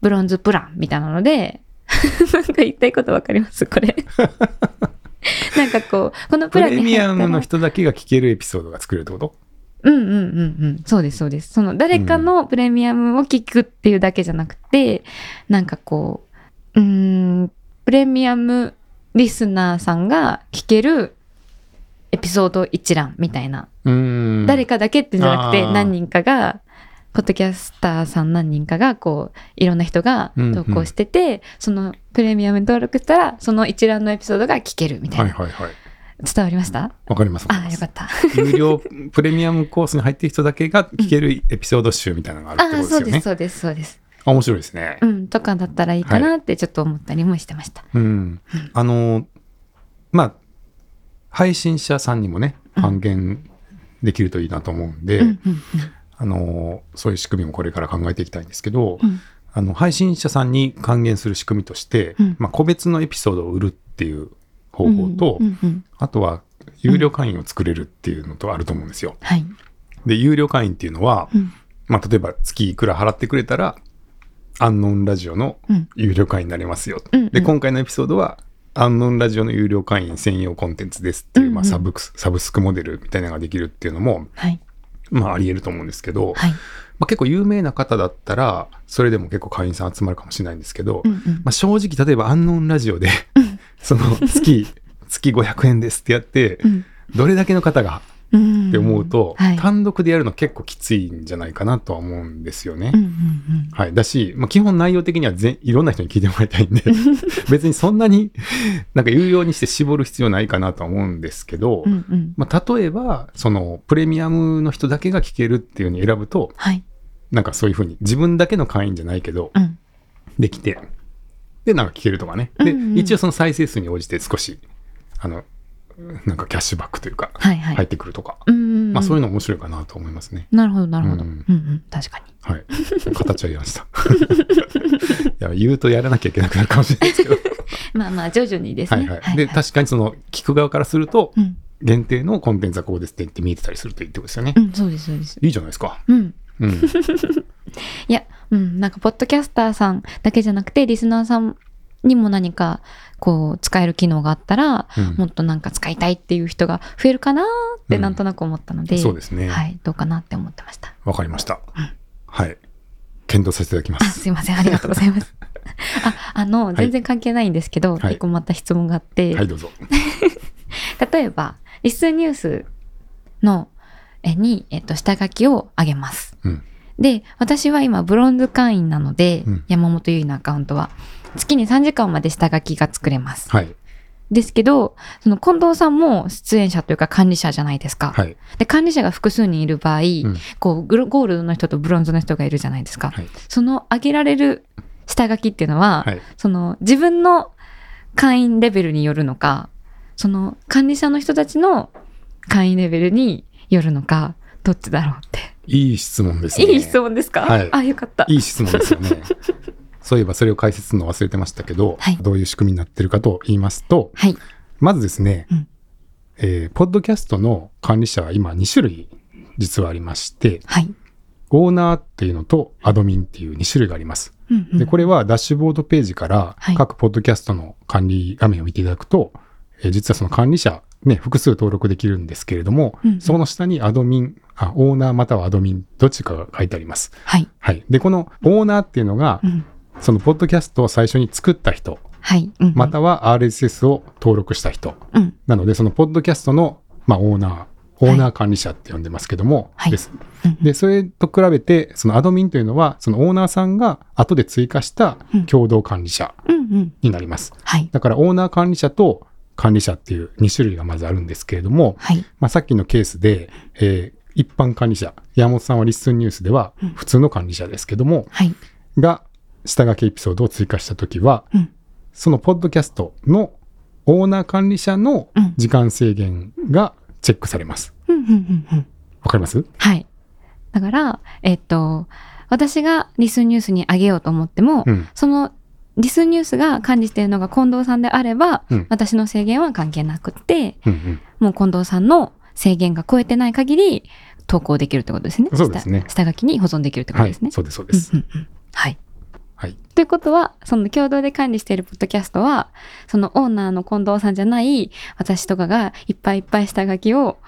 ブロンズプランみたいなので、なんか言いたいことわかります？これ なんかこう、このプランにプレミアムの人だけが聞けるエピソードが作れるってこと？うんうんうんうん。そうです、そうです。その誰かのプレミアムを聞くっていうだけじゃなくて、うん、なんかこう、うん、プレミアムリスナーさんが聞けるエピソード一覧みたいな。誰かだけってじゃなくて何人かが、ポッドキャスターさん何人かが、こう、いろんな人が投稿してて、うんうん、そのプレミアム登録したら、その一覧のエピソードが聞けるみたいな。はいはいはい。伝わりました？わかりますあ、よかった。有料プレミアムコースに入ってる人だけが聞けるエピソード集みたいなのがあるってことですよね。あ、そうです、そうです、そうです。あ、面白いですね。うん、とかだったらいいかなってちょっと思ったりもしてました。はい、うん。あの、まあ、配信者さんにもね、還元できるといいなと思うんで、あの、そういう仕組みもこれから考えていきたいんですけど、うん、あの、配信者さんに還元する仕組みとして、うん、まあ、個別のエピソードを売るっていう方法と、うんうんうん、あとは有料会員を作れるっていうのとあると思うんですよ。はい、で、有料会員っていうのは、うん、まあ、例えば月いくら払ってくれたら、アンノンラジオの有料会員になれますよ。うん、で、今回のエピソードは、アンノンラジオの有料会員専用コンテンツですっていう、うんうん、まあ、サブサブスクモデルみたいなのができるっていうのも、はい、まあ、あり得ると思うんですけど、はい、まあ、結構有名な方だったら、それでも結構会員さん集まるかもしれないんですけど、うんうん、まあ、正直、例えばアンノンラジオで その月月500円ですってやって、うん、どれだけの方がって思うと、はい、単独でやるの結構きついんじゃないかなとは思うんですよね。うんうんうん、はい。だし、まあ、基本内容的にはぜ いろんな人に聞いてもらいたいんで、別にそんなになんか有用にして絞る必要ないかなとは思うんですけど、うんうん、まあ、例えば、そのプレミアムの人だけが聞けるっていうのに選ぶと、はい、なんかそういうふうに自分だけの会員じゃないけど、うん、できて、で、なんか聞けるとかね。で、うんうん、一応その再生数に応じて少しあの、なんかキャッシュバックというか、はいはい、入ってくるとか、まあそういうの面白いかなと思いますね。なるほど、なるほど。うん、うん、確かに。はい。形は言いました。いや、言うとやらなきゃいけなくなるかもしれないですけど。まあまあ、徐々にですね。はいはい。はいで、確かにその、聞く側からすると、うん、限定のコンテンツはこうですって言って見えてたりするといいってことですよね。うん、そうです、そうです。いいじゃないですか。うん。うん、いや、うん、なんか、ポッドキャスターさんだけじゃなくて、リスナーさんにも何かこう使える機能があったら、うん、もっとなんか使いたいっていう人が増えるかなってなんとなく思ったので、うん、そうですね。はい、どうかなって思ってました。わかりました。うん、はい。検討させていただきまあ、す。すいません。ありがとうございます。あ、あの、い全然関係ないんですけど、はい一個また質問があって、はい、どうぞ。例えば、リスンニュースの、えに、えっと、下書きをあげます。うん。で、私は今、ブロンズ会員なので、うん山本優衣のアカウントは、月に3時間まで下書きが作れます。はい。ですけど、その近藤さんも出演者というか管理者じゃないですか。はい。で、管理者が複数人いる場合、うんこう、ゴールドの人とブロンズの人がいるじゃないですか。はい。その上げられる下書きっていうのは、はい。その自分の会員レベルによるのか、その管理者の人たちの会員レベルによるのか、どっちだろうって。いい質問ですね。いい質問ですか、はいあ、よかった。いい質問ですよね。そういえばそれを解説するの忘れてましたけど、はいどういう仕組みになってるかと言いますと、はい。まずですね、うんえーポッドキャストの管理者は今2種類実はありまして、はい。オーナーっていうのとアドミンっていう2種類があります。うんうんで、これはダッシュボードページからはい各ポッドキャストの管理画面を見ていただくと、えー実はその管理者、ね、複数登録できるんですけれども、うんうんその下にアドミンあ、オーナーまたはアドミン、どっちかが書いてあります。はい。はい。で、このオーナーっていうのがう、ん。そのポッドキャストを最初に作った人、はい。うんうんまたは RSS を登録した人。うん。なので、そのポッドキャストの、まあ、オーナー、オーナー管理者って呼んでますけども、はいです。うんで、それと比べて、そのアドミンというのは、そのオーナーさんが後で追加したうん共同管理者うんうん。になります。はい。だから、オーナー管理者と管理者っていう2種類がまずあるんですけれども、はい。まあ、さっきのケースで、えー一般管理者、山本さんはリッスンニュースではうん普通の管理者ですけども、はい。が下書きエピソードを追加したときは、うん。そのポッドキャストのオーナー管理者のうん時間制限がチェックされます。うんうんうんうん。わかります？はい。だから、えっと、私がリスンニュースにあげようと思っても、うん。そのリスンニュースが管理しているのが近藤さんであれば、うん私の制限は関係なくって、うんうん。もう近藤さんの制限が超えてない限り投稿できるってことですね。そうですね下下書きに保存できるってことはいですね。。そうです、そうです。うんうんうんはい。はい。ということは、その共同で管理しているポッドキャストは、そのオーナーの近藤さんじゃない私とかがいっぱいいっぱい下書きを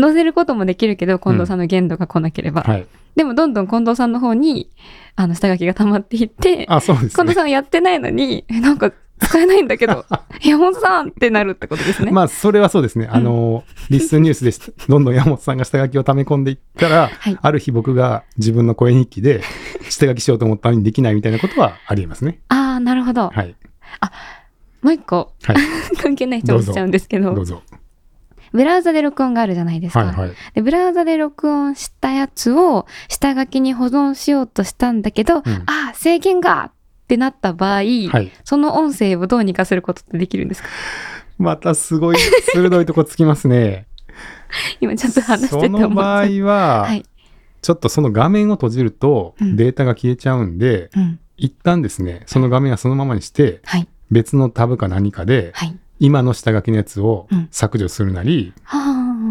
載せることもできるけど、近藤さんの限度が来なければ。はい。でもどんどん近藤さんの方に、あの、下書きが溜まっていって、あ、そうですね。近藤さんやってないのに、えなんか使えないんだけど、山本さんってなるってことですね。まあ、それはそうですね。あの、リッスンニュースです。どんどん山本さんが下書きを溜め込んでいったら、はいある日僕が自分の声日記で下書きしようと思ったのにできないみたいなことはありえますね。ああ、なるほど。はい。もう一個、はい。関係ない質問しちゃうんですけど、どうぞ。ブラウザで録音があるじゃないですか。はいはい。で、ブラウザで録音したやつを下書きに保存しようとしたんだけど、うんああ、制限がってなった場合、はい。その音声をどうにかすることってできるんですか？またすごい鋭いとこつきますね。今ちょっと話してそて思っの場合た。は、はい。ちょっとその画面を閉じるとうんデータが消えちゃうんで、うん。一旦ですね、その画面はそのままにして、はい。別のタブか何かで、はい。今の下書きのやつをうん削除するなり、は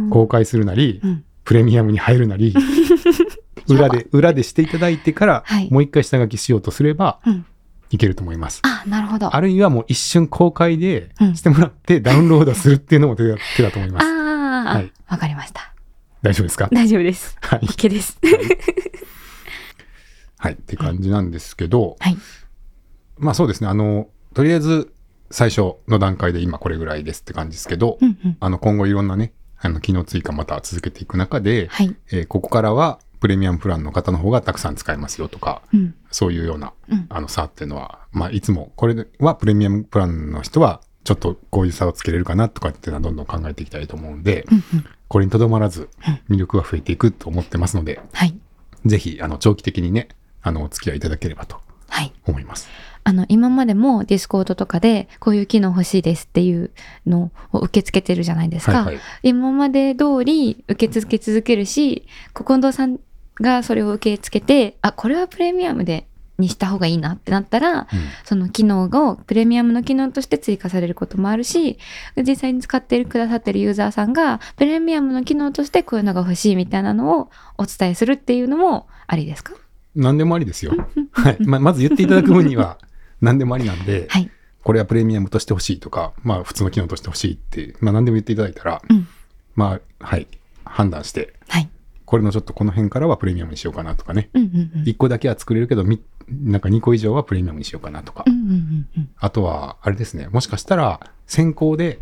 あ。公開するなり、うん。プレミアムに入るなり、裏で、裏でしていただいてから、はいもう一回下書きしようとすれば、うん。いけると思います。あ、なるほど。あるいはもう一瞬公開でうんしてもらってダウンロードするっていうのも手だ手だと思います。ああ、わ、はいかりました。大丈夫ですか？大丈夫です。はい。OK です。はい。って感じなんですけど、はい。まあそうですね。あの、とりあえず最初の段階で今これぐらいですって感じですけど、うんうん。あの今後いろんなね、あの機能追加また続けていく中で、はい。えーここからはプレミアムプランの方の方がたくさん使えますよとか、うん。そういうようなうん。あの差っていうのは、まあいつもこれはプレミアムプランの人はちょっとこういう差をつけれるかなとかっていうのはどんどん考えていきたいと思うんで、うんうん。これにとどまらず魅力が増えていくと思ってますので、はい。ぜひあの長期的にね、あのお付き合いいただければとはい。思います。あの、今までもディスコードとかで、こういう機能欲しいですっていうのを受け付けてるじゃないですか。はいはい。今まで通り受け続け続けるし、近藤さんがそれを受け付けて、あ、これはプレミアムで、にした方がいいなってなったら、うんその機能をプレミアムの機能として追加されることもあるし、実際に使ってくださってるユーザーさんが、プレミアムの機能としてこういうのが欲しいみたいなのをお伝えするっていうのもありですか？何でもありですよ。はい。まあ、まず言っていただく分には何でもありなんで、はい。これはプレミアムとして欲しいとか、まあ普通の機能として欲しいって、まあ何でも言っていただいたら、うんまあ、はい、判断してはい。これのちょっとこの辺からはプレミアムにしようかなとかね、うんうんうん。1個だけは作れるけど、みなんか2個以上はプレミアムにしようかなとか、うんうんうんうん。あとは、あれですね、もしかしたら先行で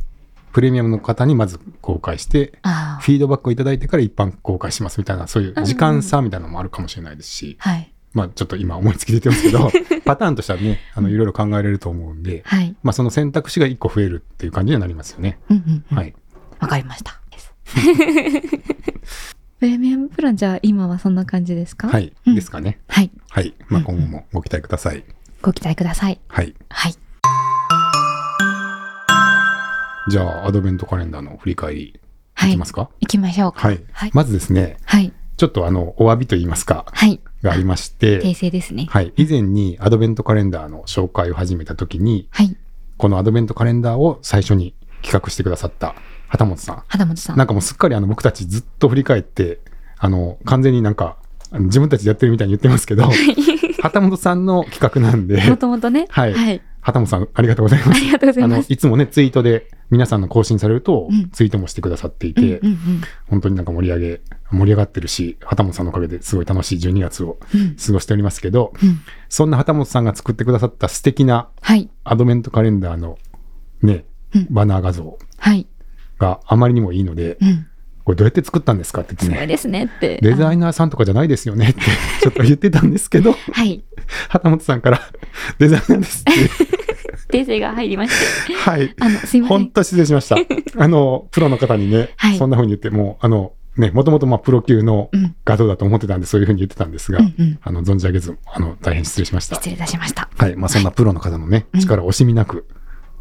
プレミアムの方にまず公開して。フィードバックをいただいてから一般公開しますみたいな、そういう時間差みたいなのもあるかもしれないですし、はい。まあちょっと今思いつきで言ってますけど、パターンとしてはね、あの、いろいろ考えられると思うんで、はい。まあその選択肢が1個増えるっていう感じにはなりますよね。うんうんうん。はい。わかりました。プレミアムプランじゃあ今はそんな感じですか？はい。うんですかね。はい。はい。まあ今後もご期待ください。ご期待ください。はい。はい。じゃあ、アドベントカレンダーの振り返りいはい。きますか？行きましょうか。はい。はい。まずですね、はい。ちょっとあの、お詫びと言いますか、はい。がありまして、訂正ですね。はい。以前にアドベントカレンダーの紹介を始めた時に、はい。このアドベントカレンダーを最初に企画してくださった旗本さん。肌本さん。なんかもうすっかりあの僕たちずっと振り返って、あの、完全になんか、自分たちでやってるみたいに言ってますけど、旗本さんの企画なんでも、ともとね。はいはい。旗本さんありがとうございます。ありがとうございます。いつもね、ツイートで皆さんの更新されるとうん、ツイートもしてくださっていうんて、うんうん本当になんか盛り上げ、盛り上がってるし、旗本さんのおかげですごい楽しい12月をうん過ごしておりますけど、うん。そんな旗本さんが作ってくださった素敵なはい。アドベントカレンダーのねうん、バナー画像はい。があまりにもいいので、うん。これどうやって作ったんですかって言ってね、ですねって。デザイナーさんとかじゃないですよねって ちょっと言ってたんですけど、あはい。旗本さんからデザイナーですって、訂正が入りまして。はい。あの、すいません。本当失礼しました。あの、プロの方にね、はいそんな風に言って、もう、あの、ね、もともとまあプロ級のうん。画像だと思ってたんで、そういう風に言ってたんですが、うんうん。あの、存じ上げず、あの、大変失礼しました。失礼いたしました。はい。まあ、そんなプロの方のね、うん力を惜しみなく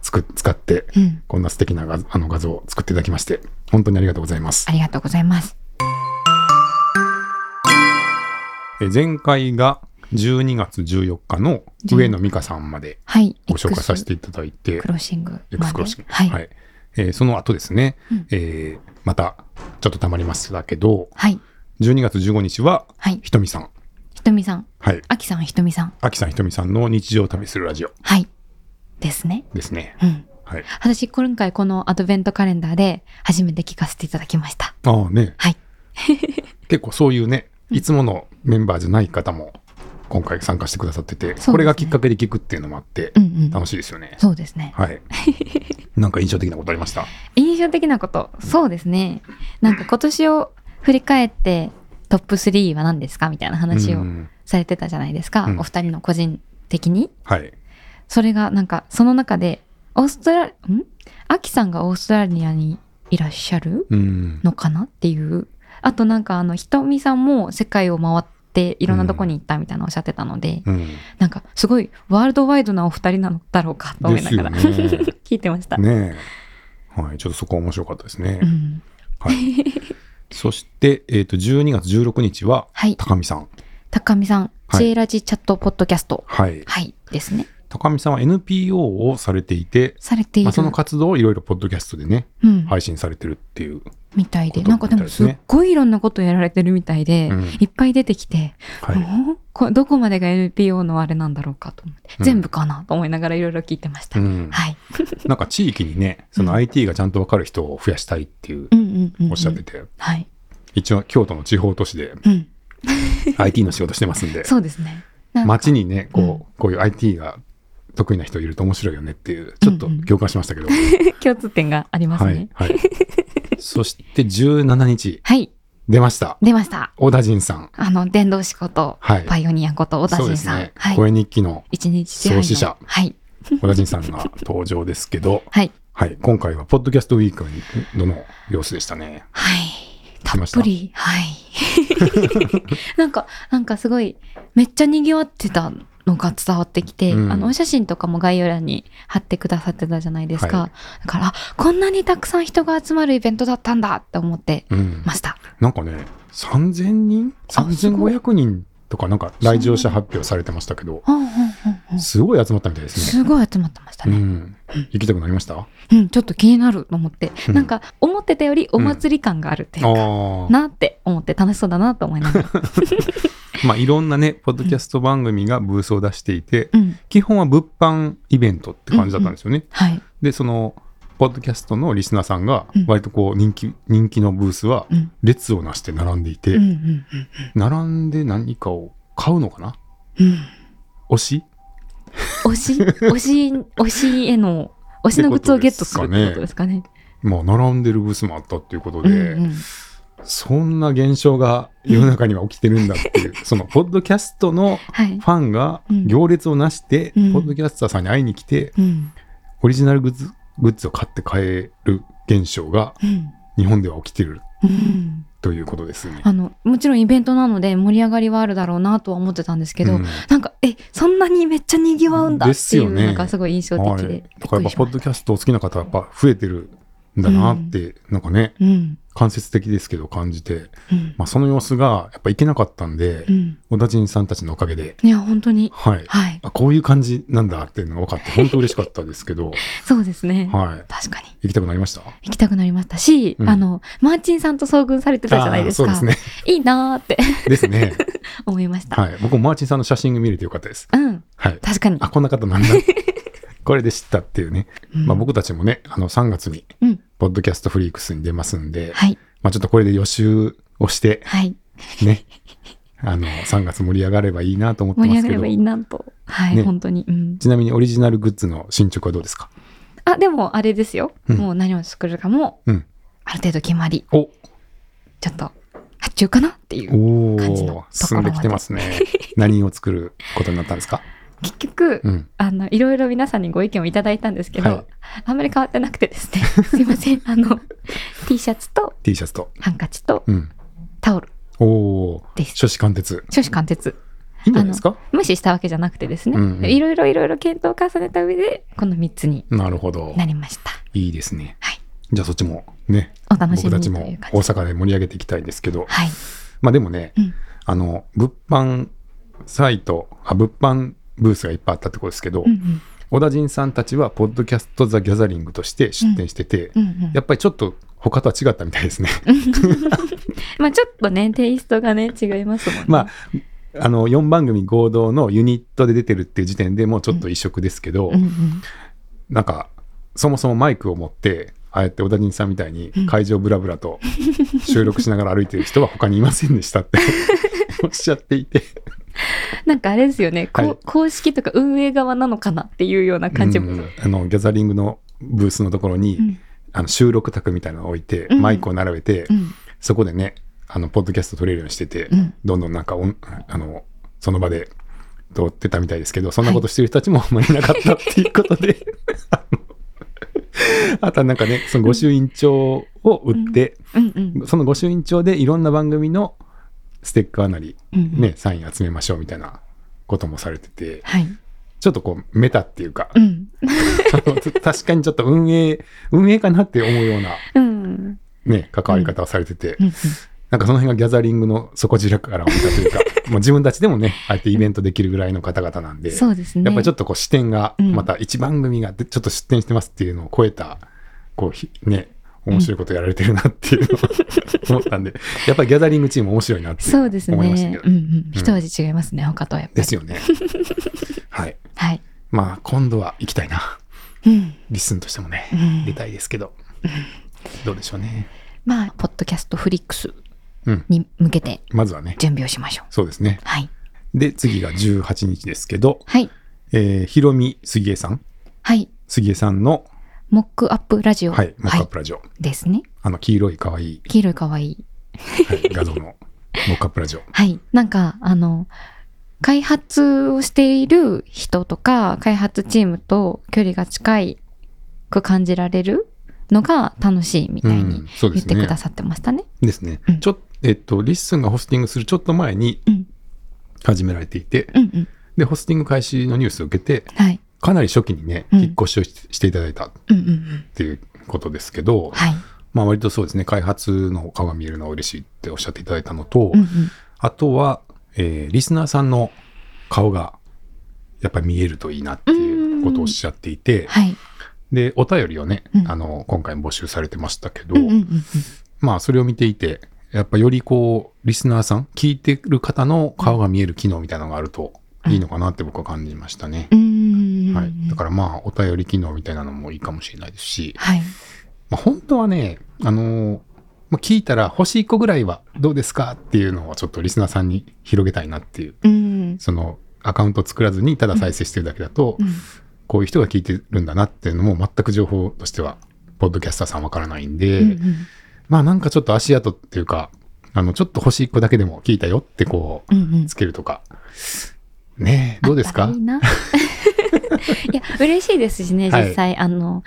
つく、使って、うん。こんな素敵な画あの画像を作っていただきまして、本当にありがとうございますあ。りがとうございます。え前回が12月14日の上野美香さんまではい。ご紹介させていただいてク、ロッシングクロッシング。はい。えーその後ですね、うんえーまたちょっと溜まりましたけど、はい。12月15日ははい。ひとみさん。ひとみさん。はい。あきさんひとみさん。あきさんひとみさんの日常を旅するラジオはい。ですね。ですね。うん。はい。私、今回このアドベントカレンダーで初めて聞かせていただきました。ああね、はい。結構そういうね、いつものメンバーじゃない方も今回参加してくださってて、すねこれがきっかけで聞くっていうのもあってう、んうん。楽しいですよね。そうですね。はい。なんか印象的なことありました？印象的なこと、そうですね。なんか今年を振り返ってトップ3は何ですか？みたいな話をうんされてたじゃないですか。うんお二人の個人的に。はい。それがなんかその中で、オーストラリ、ん？アキさんがオーストラリアにいらっしゃる？うん。のかなっていう。あとなんかあの、ひとみさんも世界を回っていろんなとこに行ったみたいなおっしゃってたので、うん。なんかすごいワールドワイドなお二人なのだろうかと思いながら、ね 聞いてました。ねえ。はい。ちょっとそこ面白かったですね。うん。はい。そして、えっ、と、12月16日は、はい。高見さん。高見さん、はいチエラジチャットポッドキャスト。はい。はい。ですね。高見さんは NPO をされていて、されている。まあ、その活動をいろいろポッドキャストでね、うん。配信されてるっていう。みたいで。なんかでもすっごいいろんなことやられてるみたいで、うんいっぱい出てきて、はい。おこどこまでが NPO のあれなんだろうかと思って、うん全部かなと思いながらいろいろ聞いてました。うん。はい。なんか地域にね、そのうん IT がちゃんとわかる人を増やしたいっていう。おっしゃってて、はい。一応京都の地方都市でうん。IT の仕事してますんで、そうですね。街にね、こう、うんこういう IT が得意な人いると面白いよねっていう、ちょっとうんうん共感しましたけど、共通点がありますはいね。。はい。そして17日、はい。出ました。出ました。小田陣さん。あの、伝道師こと、はいパイオニアこと、小田人さん。そうですね。はい。声日記の創始者はい。小田陣さんが登場ですけど、はい。はい。今回は、ポッドキャストウィークのの様子でしたね。はい。たっぷり。はい。なんか、なんかすごい、めっちゃ賑わってたのが伝わってきて、うんあの、お写真とかも概要欄に貼ってくださってたじゃないですか。はいだから、あこんなにたくさん人が集まるイベントだったんだって思ってうん。ました。なんかね、3000人？あすごい ?3500 人とかなんか来場者発表されてましたけど、すごい集まったみたいですね。すごい集まってましたね。うん。行きたくなりました？うん、ちょっと気になると思って、うんなんか思ってたよりお祭り感があるっていうか。なって思って楽しそうだなと思いながら。まあ、いろんなね、ポッドキャスト番組がブースを出していて、うん。基本は物販イベントって感じだったんですよね。はい。で、その、ポッドキャストのリスナーさんがうん。割とこう人気、人気のブースはうん。列をなして並んでいて、並んで何かを買うのかな？推し？推し？推し推しへの推しのグッズをゲットするってことですかね。まあ並んでるブースもあったっていうことうで、んうん。そんな現象が世の中には起きてるんだっていう、そのポッドキャストのはい。フ。ァンがうん。行列をなして、うん。ポッドキャスターさんに会いに来て、うん。オリジナルグッズグッズを買って帰る現象がうん。日本では起きてるうん。ということですね。あのもちろんイベントなので盛り上がりはあるだろうなとは思ってたんですけど、うん。なんかえそんなにめっちゃにぎわうんだっていうのがすごい印象はい、的で、だからやっぱポッドキャストを好きな方はやっぱ増えてるんだなって、なんかね。うん間接的ですけど感じて、うん。まあ、その様子がやっぱいけなかったんで、うん。小田陣さんたちのおかげで、いや本当に。はい、はい。あこういう感じなんだっていうのが分かって 本当嬉しかったですけど、そうですね、はい、確かに。行きたくなりました？行きたくなりましたし、うん。あのマーチンさんと遭遇されてたじゃないですか。そうですね。いいなーって。ですね。思いました、はい。僕もマーチンさんの写真が見れてよかったです。うん。はい。確かに。あ、こんな方なんだ。これで知ったっていうね。うん。まあ僕たちもね、あの3月に、うんポッドキャストフリークスに出ますんで、はい。まあちょっとこれで予習をして、はい。ね、あの、3月盛り上がればいいなと思ってますけど。盛り上がればいい、なと。はい、ね。本当に、うん、ちなみにオリジナルグッズの進捗はどうですか？あでもあれですよ、うん。もう何を作るかもうん。ある程度決まり。お。ちょっと発注かなっていうお感じのところー、進んできてますね。何を作ることになったんですか結局、うん。あのいろいろ皆さんにご意見をいただいたんですけど、はい。あんまり変わってなくてですね。すいません。あの T シャツと T シャツと。ハンカチとうん。タオル。です。初子貫徹。初子貫徹。いいんですか？無視したわけじゃなくてですね、うんうん。いろいろいろいろ検討を重ねた上でこの3つになるほど。なりました。いいですね。はい。じゃあそっちもね、お楽しみに僕たちも大阪で盛り上げていきたいんですけど、はい、まあでもね、うん。あの、物販サイト、あ物販ブースがいっぱいあったってことですけど、うんうん。小田陣さんたちは、ポッドキャスト・ザ・ギャザリングとして出展してて、うんうん。やっぱりちょっと他とは違ったみたいですね。まあちょっとねテイストがね違いますもんね。まあ、あの、4番組合同のユニットで出てるっていう時点でもうちょっと異色ですけど、うんうん。なんか、そもそもマイクを持って、ああやって小田陣さんみたいに会場ブラブラと収録しながら歩いてる人は他にいませんでしたって おっしゃっていて。なんかあれですよね、はい。公式とか運営側なのかなっていうような感じも、うん。あのギャザリングのブースのところに、うん。あの収録卓みたいなのを置いて、うん。マイクを並べて、うん。そこでねあのポッドキャスト撮れるようにしてて、うん。どんどんなんかあのその場で撮ってたみたいですけどそんなことしてる人たちもあんまりいなかったっていうことで、あ のあとはなんかねその御朱印帳を売って、うん。うん。その御朱印帳でいろんな番組のステッカーなり、うんね、サイン集めましょうみたいなこともされててはい、ちょっとこうメタっていうか、うん。確かにちょっと運営、運営かなって思うようなうん。ね、関わり方をされてて、うん。うんなんかその辺がギャザリングの底力からを見たというか、もう自分たちでもね、ああやってイベントできるぐらいの方々なんで、そうですね。やっぱりちょっとこう視点が、うん。また一番組がでちょっと出展してますっていうのを超えた、こうひ、ね、面白いことやられてるなっていうのを 思ったんで、やっぱりギャザリングチーム面白いなってそうです思いましたけど。ねうんうん一味違いますね他とはやっぱりですよね。はい。はい、まあ、今度は行きたいな。うんリッスンとしてもね、うん出たいですけど。どうでしょうね。まあポッドキャストフリックスうん。に向けてまずはね、準備をしましょうそうですね。はいで、次が18日ですけど、はいえー、ひろみ杉江さん、はい杉江さんの、モックアップラジオはい、モックアップラジオ。ですねあの、黄色い可愛い、黄色いかわいいはい、画像の モックアップラジオ。はい。なんか、あの、開発をしている人とか、開発チームと距離が近いく感じられるのが楽しいみたいに言ってくださってましたね。ですね。うんちょっえっと、リッスンがホスティングするちょっと前にうん。始められていて、うんうん。で、ホスティング開始のニュースを受けて、はい。かなり初期にね、うん引っ越しをししていただいたっ。ていうことですけど、はい。まあ割とそうですね、開発の顔が見えるのは嬉しいっておっしゃっていただいたのと、うんうん。あとは、えーリスナーさんの顔がやっぱり見えるといいなっていうことをおっしゃっていて、はい。で、お便りをね、うんあの、今回も募集されてましたけど。まあそれを見ていて、やっぱよりこう、リスナーさん、聞いてる方の顔が見える機能みたいなのがあるといいのかなって僕は感じましたね。うーん。はい。だからまあ、お便り機能みたいなのもいいかもしれないですし、はい。まあ、本当はね、あのー、まあ、聞いたら星1個ぐらいはどうですかっていうのをちょっとリスナーさんに広げたいなっていう、うん、そのアカウント作らずにただ再生してるだけだと、うん、こういう人が聞いてるんだなっていうのも全く情報としてはポッドキャスターさんわからないんで、うんうん、まあなんかちょっと足跡っていうかあのちょっと星1個だけでも聞いたよってこうつけるとか、うんうん、ねどうですか？いいや嬉しいですしね実際、はい、あの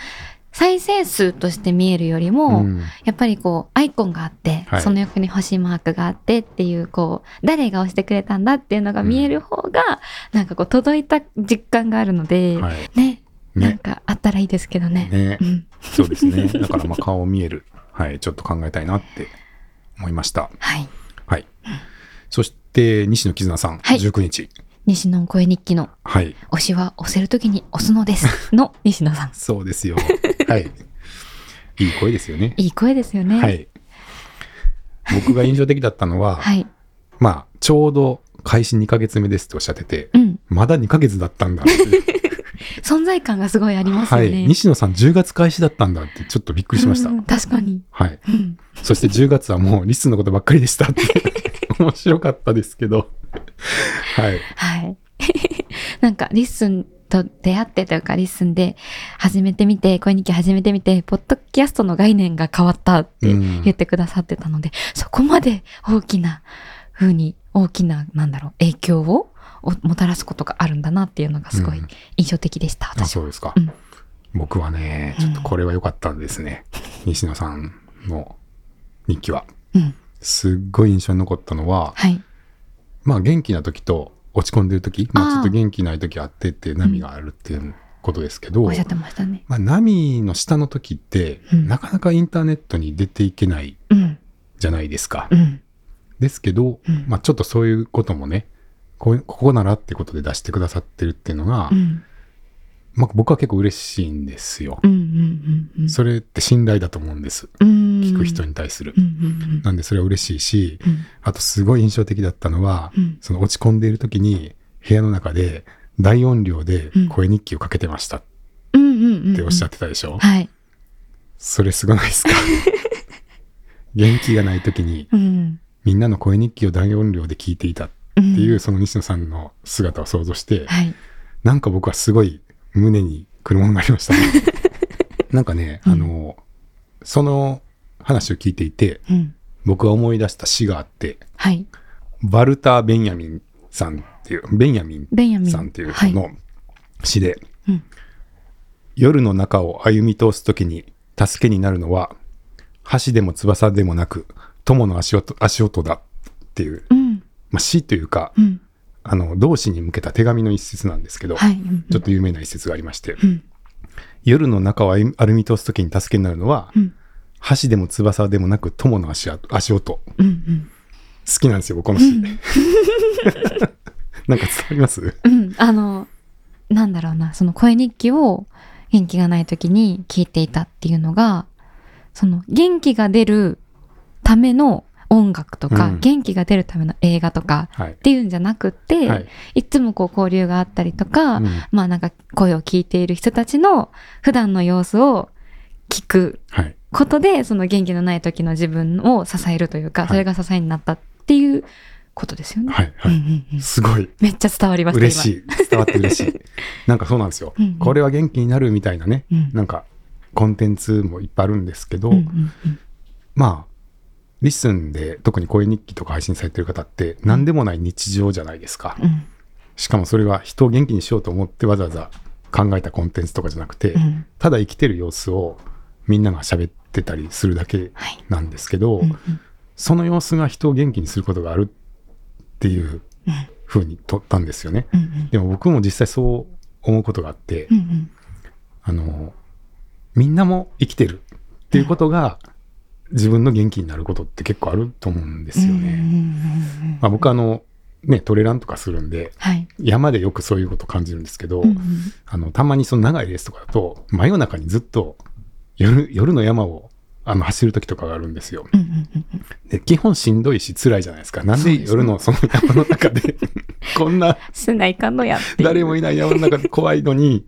再生数として見えるよりも、うん、やっぱりこう、アイコンがあって、はい、その横に星マークがあってっていう、こう、誰が押してくれたんだっていうのが見える方が、うん、なんかこう、届いた実感があるので、はい、ね、ね、なんかあったらいいですけどね。ね、うん、そうですね。だからまあ顔見える、はい、ちょっと考えたいなって思いました。はい。はい。そして、西野絆さん、はい、19日。西野声日記の、はい。推しは押せるときに押すのです。の西野さん。そうですよ。はい。いい声ですよね。いい声ですよね。はい。僕が印象的だったのは、はい。まあ、ちょうど開始2ヶ月目ですっておっしゃってて、うん、まだ2ヶ月だったんだって。存在感がすごいありますよね。はい。西野さん10月開始だったんだってちょっとびっくりしました。確かに。はい、うん。そして10月はもうリスンのことばっかりでしたって。面白かったですけど。はい。はい。なんか、リッスンと出会ってというか、リッスンで始めてみて、声日記始めてみて、ポッドキャストの概念が変わったって言ってくださってたので、うん、そこまで大きな風に、大きな、なんだろう、影響をもたらすことがあるんだなっていうのがすごい印象的でした、うん、あ、そうですか。うん、僕はね、ちょっとこれは良かったんですね。西野さんの日記は。うん、すっごい印象に残ったのは、はい、まあ元気な時と落ち込んでる時、まあちょっと元気ない時あってって波があるっていうことですけど、おっしゃってましたね。まあ波の下の時って、うん、なかなかインターネットに出ていけないじゃないですか。うん、ですけど、うん、まあちょっとそういうこともね、ここならってことで出してくださってるっていうのが、まあ、僕は結構嬉しいんですよ、それって信頼だと思うんです。聞く人に対する。なんでそれは嬉しいし、うん、あとすごい印象的だったのは、うん、その落ち込んでいる時に部屋の中で大音量で声日記をかけてました。っておっしゃってたでしょ、はい。それすごないですか？元気がない時に、みんなの声日記を大音量で聞いていたっていう、その西野さんの姿を想像して、はい、なんか僕はすごい胸にくるものがありましたね。なんかね、あの、その話を聞いていて、うん、僕が思い出した詩があって、はい、バルター・ベンヤミンさんっていう、ベンヤミンさんっていう人の詩で、はいうん、夜の中を歩み通す時に助けになるのは、橋でも翼でもなく、友の足音足音だっていう、うん、まあ、詩というか、あの同志に向けた手紙の一節なんですけど、はい、ちょっと有名な一節がありまして、夜の中を歩み通す時に助けになるのは、箸でも翼でもなく友の足足音、うんうん、好きなんですよこの詩、うん、なんか伝わります？うん。あのなんだろうな。その声日記を元気がない時に聞いていたっていうのがその元気が出るための音楽とか、うん、元気が出るための映画とかっていうんじゃなくて、はい、いつもこう交流があったりとか、うん、まあなんか声を聞いている人たちの普段の様子を聞くことで、その元気のない時の自分を支えるというか、それが支えになったっていうことですよね。はいはい。うんうん、すごい。めっちゃ伝わりました。嬉しい。伝わって嬉しい。なんかそうなんですよ。うんうん、これは元気になるみたいなね、うん、なんかコンテンツもいっぱいあるんですけど、うんうんうん、まあ、リッスンで特に声日記とか配信されてる方って何でもない日常じゃないですか。うん、しかもそれは人を元気にしようと思ってわざわざ考えたコンテンツとかじゃなくて、うん、ただ生きてる様子をみんなが喋ってたりするだけなんですけど、はいうんうん、その様子が人を元気にすることがあるっていうふうに取ったんですよね。うんうん、でも僕も実際そう思うことがあって、うんうん、あのみんなも生きてるっていうことが、自分の元気になることって結構あると思うんですよね。まあ、僕あのね、トレランとかするんで、はい、山でよくそういうこと感じるんですけど、うんうん、あのたまにその長いレースとかだと真夜中にずっと夜夜の山をあの走る時とかがあるんですよ。で基本しんどいし辛いじゃないですか。なんで夜のその山の中で こんなすないかんのや誰もいない山の中で怖いのに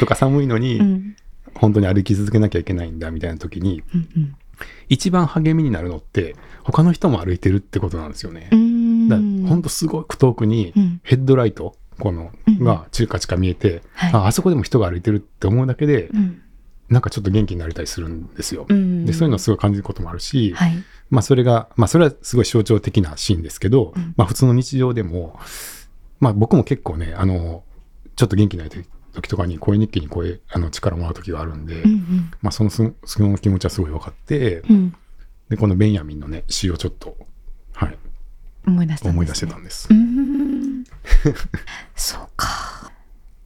とか寒いのに、うん。本当に歩き続けなきゃいけないんだみたいな時に、うん一番励みになるのって、他の人も歩いてるってことなんですよね。うん。だ本当すごく遠くにうん。ヘッドライト、この、うんがチカチカ見えて、はい。ああそこでも人が歩いてるって思うだけで、うんなんかちょっと元気になれたりするんですよ。うんで、そういうのをすごい感じることもあるし、はいまあそれが、まあそれはすごい象徴的なシーンですけど、うんまあ普通の日常でも、まあ僕も結構ね、あの、ちょっと元気ない時とかに声日記に声、あの力もらう時があるんで、うんうんまあそのそその気持ちはすごい分かって、うんで、このベンヤミンのね、詩をちょっと、はい、思い出したね思い出してたんです。うん そうか。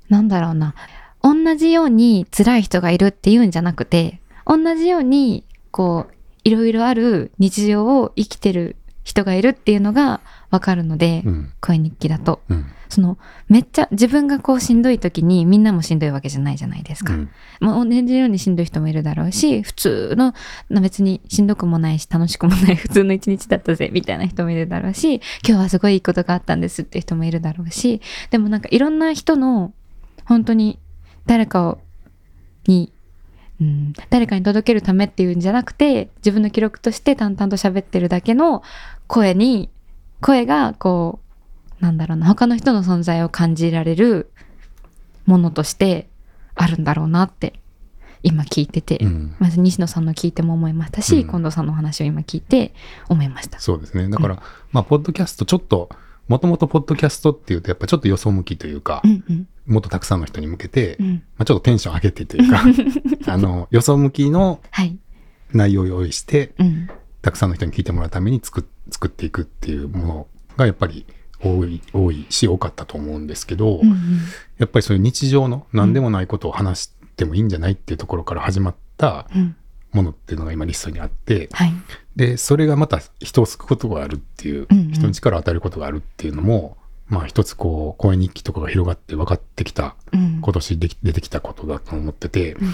なんだろうな。同じように辛い人がいるっていうんじゃなくて、同じように、こう、いろいろある日常を生きてる人がいるっていうのがわかるので、うん。声日記だと。うん。その、めっちゃ自分がこうしんどい時にみんなもしんどいわけじゃないじゃないですか。うんもう同じようにしんどい人もいるだろうし、普通の、な別にしんどくもないし、楽しくもない 普通の一日だったぜ、みたいな人もいるだろうし、今日はすごいいいことがあったんですって人もいるだろうし、でもなんかいろんな人の、本当に誰かを、に、うん、誰かに届けるためっていうんじゃなくて、自分の記録として淡々と喋ってるだけの声に、声がこう、なんだろうな、他の人の存在を感じられるものとしてあるんだろうなって今聞いてて、うんまず西野さんの聞いても思いましたし、うん近藤さんの話を今聞いて思いました。そうですね。だから、まあ、ポッドキャスト、ちょっと、もともとポッドキャストっていうと、やっぱちょっとよそ向きというか、うんうん。もっとたくさんの人に向けて、うん、まあ、ちょっとテンション上げてというか、あの、よそ向きのはい、内容を用意して、うん。たくさんの人に聞いてもらうために作っ作っていくっていうものがやっぱり多い、多いし、多かったと思うんですけど、うんうん。やっぱりそういう日常の何でもないことを話してもいいんじゃないっていうところから始まったうんものっていうのが今リストにあって、はいで、それがまた人を救うことがあるっていう、うんうん人に力を与えることがあるっていうのも、まあ一つこう、声日記とかが広がって分かってきた、うん今年でき出てきたことだと思ってて、うんうん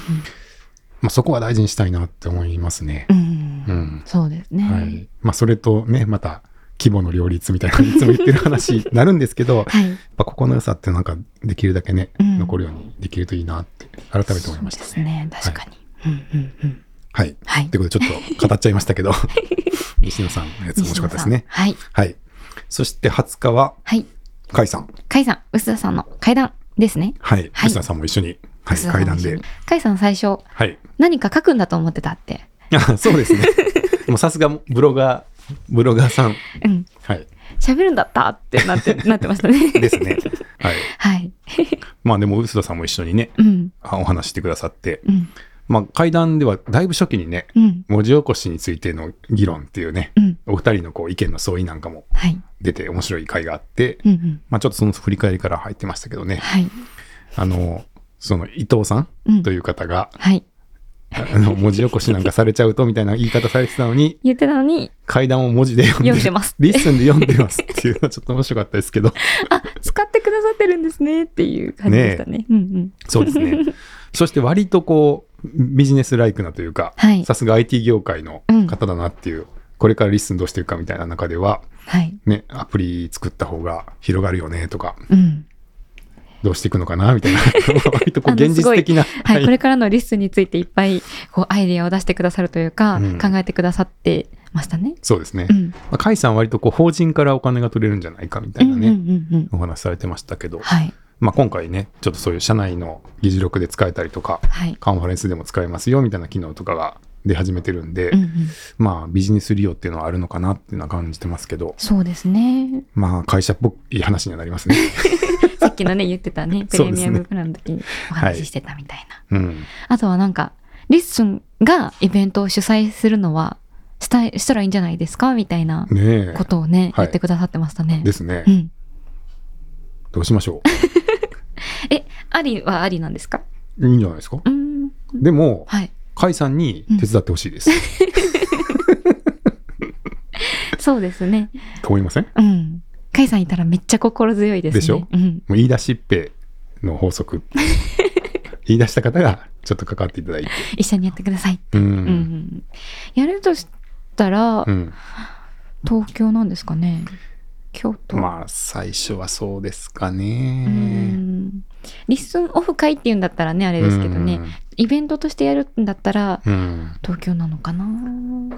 まあそこは大事にしたいなって思いますね。うんうん。そうですね。はい。まあそれとね、また規模の両立みたいなのいつも言ってる話になるんですけど、や っはい。ぱここの良さってなんかできるだけね、うん残るようにできるといいなって改めて思いましたね。そうですね。確かに。うんうんうん。はい。はいということでちょっと語っちゃいましたけど、西野さんのやつ面白かったですね。はい。はい。そして20日は、はい。甲斐さん。甲斐さん、臼田さんの階段ですね。はい。はい吉田さんも一緒に、はい、臼田さん階段で。甲斐さん最初、はい。何か書くんだと思ってたって。あ そうですね。もうさすがブロガー、ブロガーさん。うん。はい。喋るんだったってなって、なってましたね。ですね。はい。はい。まあでも、臼田さんも一緒にね、うん。あお話してくださって、うん。まあ階段ではだいぶ初期にね、うん。文字起こしについての議論っていうね、うん。お二人のこう意見の相違なんかもはい。出て面白い回があって、うんうん。まあちょっとその振り返りから入ってましたけどね、はい。あの、その伊藤さんうんという方が、はい。あの文字起こしなんかされちゃうとみたいな言い方されてたのに、言ってたのに、階段を文字で読んでますリッスンで読んでますっていうのはちょっと面白かったですけど、あ、使ってくださってるんですねっていう感じでしたね。うんうん。そうですね。そして割とこう、ビジネスライクなというか、はいさすが IT 業界の方だなっていう、これからリッスンどうしていくかみたいな中では、はい。ね、アプリ作った方が広がるよねとか、うん。どうしていくのかなみたいな、割とこう現実的な、はい、これからのリッスンについていっぱいこうアイデアを出してくださるというか、うん考えてくださってましたね。そうですね。うん。まあ、甲斐さんは割とこう法人からお金が取れるんじゃないかみたいなね、うんうんうんうん。お話しされてましたけど、はい。まあ、今回ね、ちょっとそういう社内の議事録で使えたりとか、はい。カンファレンスでも使えますよみたいな機能とかが出始めてるんで、うんうん。まあビジネス利用っていうのはあるのかなっていうのは感じてますけど、そうですね。まあ会社っぽい話にはなりますね。さっきのね、言ってたね、プレミアムプランの時にお話ししてたみたいな。うん。あとはなんか、リッスンがイベントを主催するのは、したい、したらいいんじゃないですかみたいな。ことをね、はい言ってくださってましたね。ですねう。ん。どうしましょえ、ありはありなんですか？う。いいんじゃないですか？うん。でも、はい。甲斐さんに手伝ってほしいです。そうですね。と思いません？もうん。カイさんいたらめっちゃ心強いですね。でしょ？うん。う言い出しっぺの法則。言い出した方がちょっと関わっていただいて。一緒にやってください。う。うんん。やるとしたら、うん。東京なんですかね？京都。まあ、最初はそうですかうね。ん。リッスンオフ会っていうんだったらね、あれですけどね、イベントとしてやるんだったら、東京なのかな。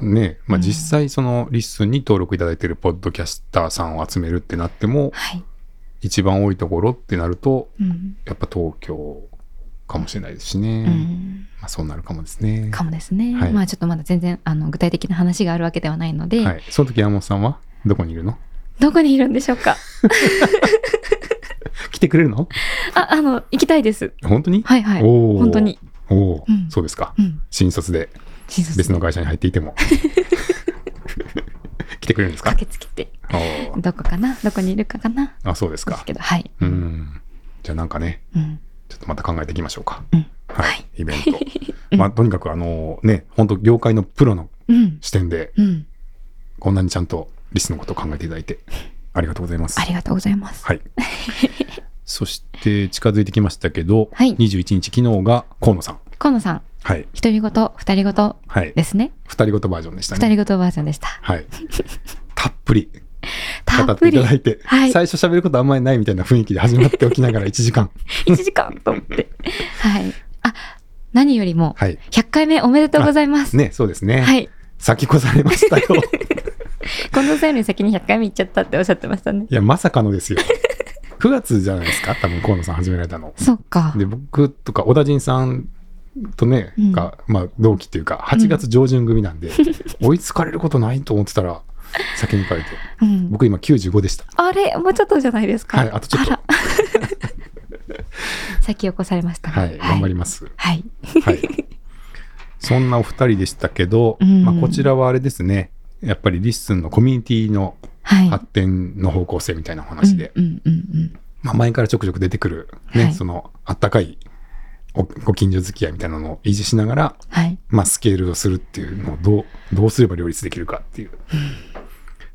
ね。まあ、うん。実際そのリッスンに登録いただいているポッドキャスターさんを集めるってなってもはい。一番多いところってなるとうん。やっぱ東京かもしれないですしうね、ん。まあ、そうなるかもですね。かもですね。はい。まあちょっとまだ全然あの具体的な話があるわけではないので、はい、その時山本さんはどこにいるの？どこにいるんでしょうか？来てくれるの？あ、あの、行きたいです。本当に、はいはい。本当に。おお、うんそうですかうん。新卒で別の会社に入っていても 来てくれるんですか？駆けつけて、どこかな？どこにいるかかな？あそうですかですけど、はい。うんじゃあなんかねうん。ちょっとまた考えていきましょうか。うんはい、はいイベント。まあ、とにかくあのね、本当業界のプロのうん。視点で、うん。こんなにちゃんとリスのことを考えていただいて、ありがとうございますあ。りがとうございます。はい。そして、近づいてきましたけど、はい21日、昨日が河野さん。河野さん、はい。一人ごと、二人ごとはい。ですね。二人ごとバージョンでしたね。二人ごとバージョンでした。はい。たっぷりたっぷり語っていただ。いて、はい最初喋ることあんまりないみたいな雰囲気で始まっておきながら1時間。1時間と思って。はい。あ、何よりも、はい。100回目おめでとうございます。ね、そうですね。はい。先越されましたよ。近藤さんより先に100回目行っちゃったっておっしゃってましたね。いや、まさかのですよ。9月じゃないですか、多分河野さん始められたの。そっか。で、僕とか小田陣さんとね、うんが、まあ、同期っていうか、8月上旬組なんで、追いつかれることないと思ってたら、先に行かれて、うん。僕今95でした。あれ？もうちょっとじゃないですか？はい、あとちょっと。ら 先を越されましたね。はい、頑張ります。はい。はい。そんなお二人でしたけど、うんまあ、こちらはあれですね、やっぱりリッスンのコミュニティのはい。発展の方向性みたいなお話で、うんうんうんうん。まあ、前からちょくちょく出てくる、ね、はいその、あったかいおご近所付き合いみたいなのを維持しながら、はい。まあ、スケールをするっていうのをどう、どうすれば両立できるかっていう。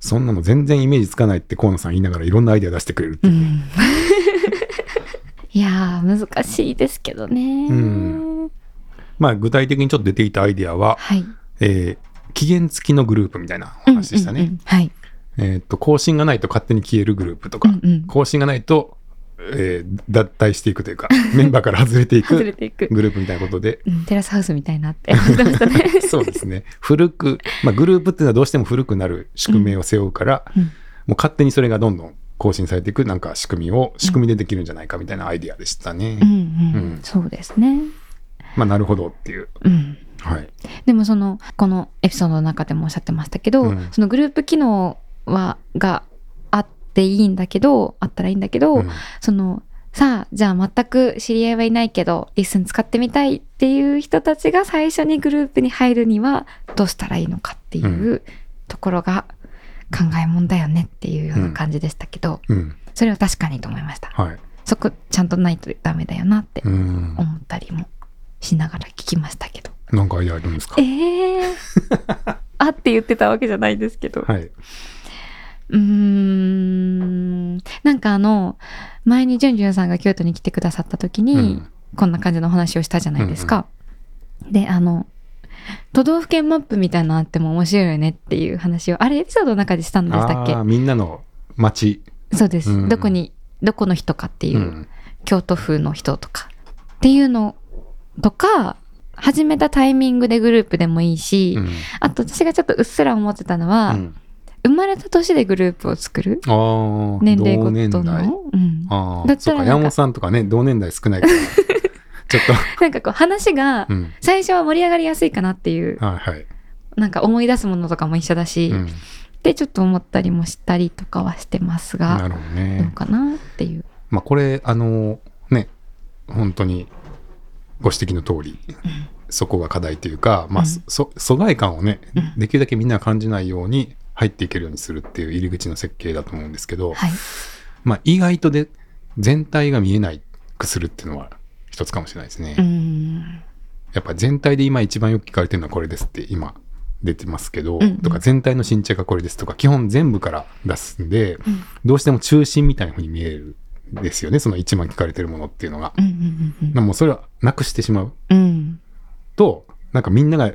そんなの全然イメージつかないって河野さん言いながらいろんなアイデア出してくれるっていう。うん。いやー、難しいですけどね。うんまあ、具体的にちょっと出ていたアイデアは、はい。えー期限付きのグループみたいなお話でしたね。うんうんうんはい。えーっと、更新がないと勝手に消えるグループとか、うんうん更新がないと、えー脱退していくというか、メンバーから外れていく。グループみたいなことで、うん、テラスハウスみたいなってね。そうですね。古く、まあ、グループっていうのはどうしても古くなる仕組みを背負うから、うんもう勝手にそれがどんどん更新されていくなんか仕組みを、仕組みでできるんじゃないかみたいなアイディアでしたね。うんうん、うんそうですね。まあ、なるほどっていう。うん。はい。でもそのこのエピソードの中でもおっしゃってましたけど、うんそのグループ機能はがあっていいんだけどあったらいいんだけど、うんそのさあじゃあ全く知り合いはいないけどリッスン使ってみたいっていう人たちが最初にグループに入るにはどうしたらいいのかっていううところが考えもんだよねっていうような感じでしたけど、うん。それは確かにと思いました。はい。そこちゃんとないとダメだよなってうん。思ったりもしながら聞きましたけど。なんかアイデアあるんですか？ええ あって言ってたわけじゃないですけど。はい。うーん。なんかあの、前にジュンジュンさんが京都に来てくださった時に、うんこんな感じの話をしたじゃないですか。で、あの、都道府県マップみたいなのあっても面白いよねっていう話を、あれエピソードの中でしたんでしたっけ？みんなの街。そうです、うんどこに、どこの人かっていう、うん。京都府の人とかっていうのとか、始めたタイミングでグループでもいいし、うんあと私がちょっとうっすら思ってたのは、うん生まれた年でグループを作る？年齢ご。との、うん、ああ、だったら山本さんとかね、同年代少ないから、ちょっなんかこう話がと、うん。最初は盛り上がりやすいかなっていう、はいはい。なんか思い出すものとかも一緒だし、うん。ってちょっと思ったりもしたりとかはしてますなが、るほどどうね。かなっていう。まあ、これ、あの、ね、本当にご指摘の通り、そこが課題というか、まあ、疎外感をねうん、できるだけみんなが感じないように入っていけるようにするっていう入り口の設計だと思うんですけど、はい。まあ、意外とで全体が見えないくするっていうのは一つかもしれないですね。うん。やっぱ全体で今一番よく聞かれてるのはこれですって今出てますけど、うんうんとか全体の新茶がこれですとか基本全部から出すんで、うんどうしても中心みたいな風に見えるんですよねその一番聞かれてるものっていうのが。うんうんうんなもうそれはなくしてしまううん。うん。となんかみんなが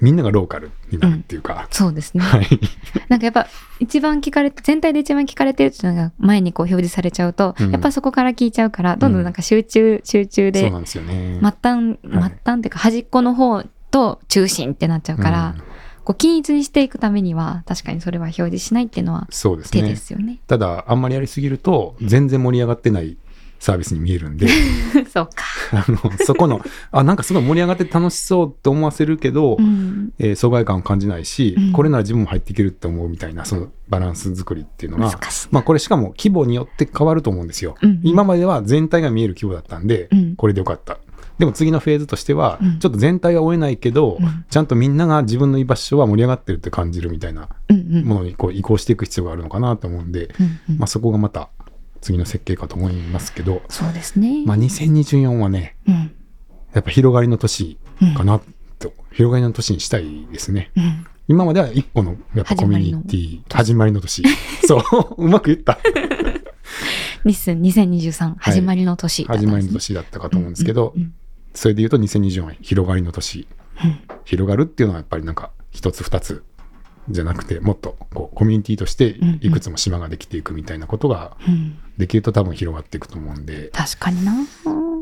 みんながローカルになるっていうか、うん、そうですね。はい。なんかやっぱ一番聞かれて、全体で一番聞かれてるっていうのが前にこう表示されちゃうと、うん、やっぱそこから聞いちゃうから、どんどんなんか集中、集中で、そうなんですよね。末端、末端っていうか端っこの方と中心ってなっちゃうから、こう均一にしていくためには確かにそれは表示しないっていうのは手ですよね。ねただあんまりやりすぎると全然盛り上がってないサービスに見えるんで。そうか。あのそこのあなんかすごい盛り上がって楽しそうって思わせるけど、うん、えー、疎外感を感じないし、うん、これなら自分も入っていけるって思うみたいなそのバランス作りっていうのが。まあこれしかも規模によって変わると思うんですよ、うん、今までは全体が見える規模だったんで、これでよかったでも次のフェーズとしては、ちょっと全体は追えないけど、ちゃんとみんなが自分の居場所は盛り上がってるって感じるみたいなものにこう移行していく必要があるのかなと思うんで、まあ、そこがまた次の設計かと思いますけど、そうですね。まあ、2024はね、うん、やっぱ広がりの年かなと、うん、広がりの年にしたいですね。うん、今までは一個のやっぱコミュニティ始まりの年。そう、うまく言った。日数2023始まりの年、はい、始まりの年だったかと思うんですけど、それで言うと2024は広がりの年。広がるっていうのはやっぱりなんか一つ二つじゃなくてもっとこうコミュニティとしていくつも島ができていくみたいなことができると多分広がっていくと思うんで、確かにな。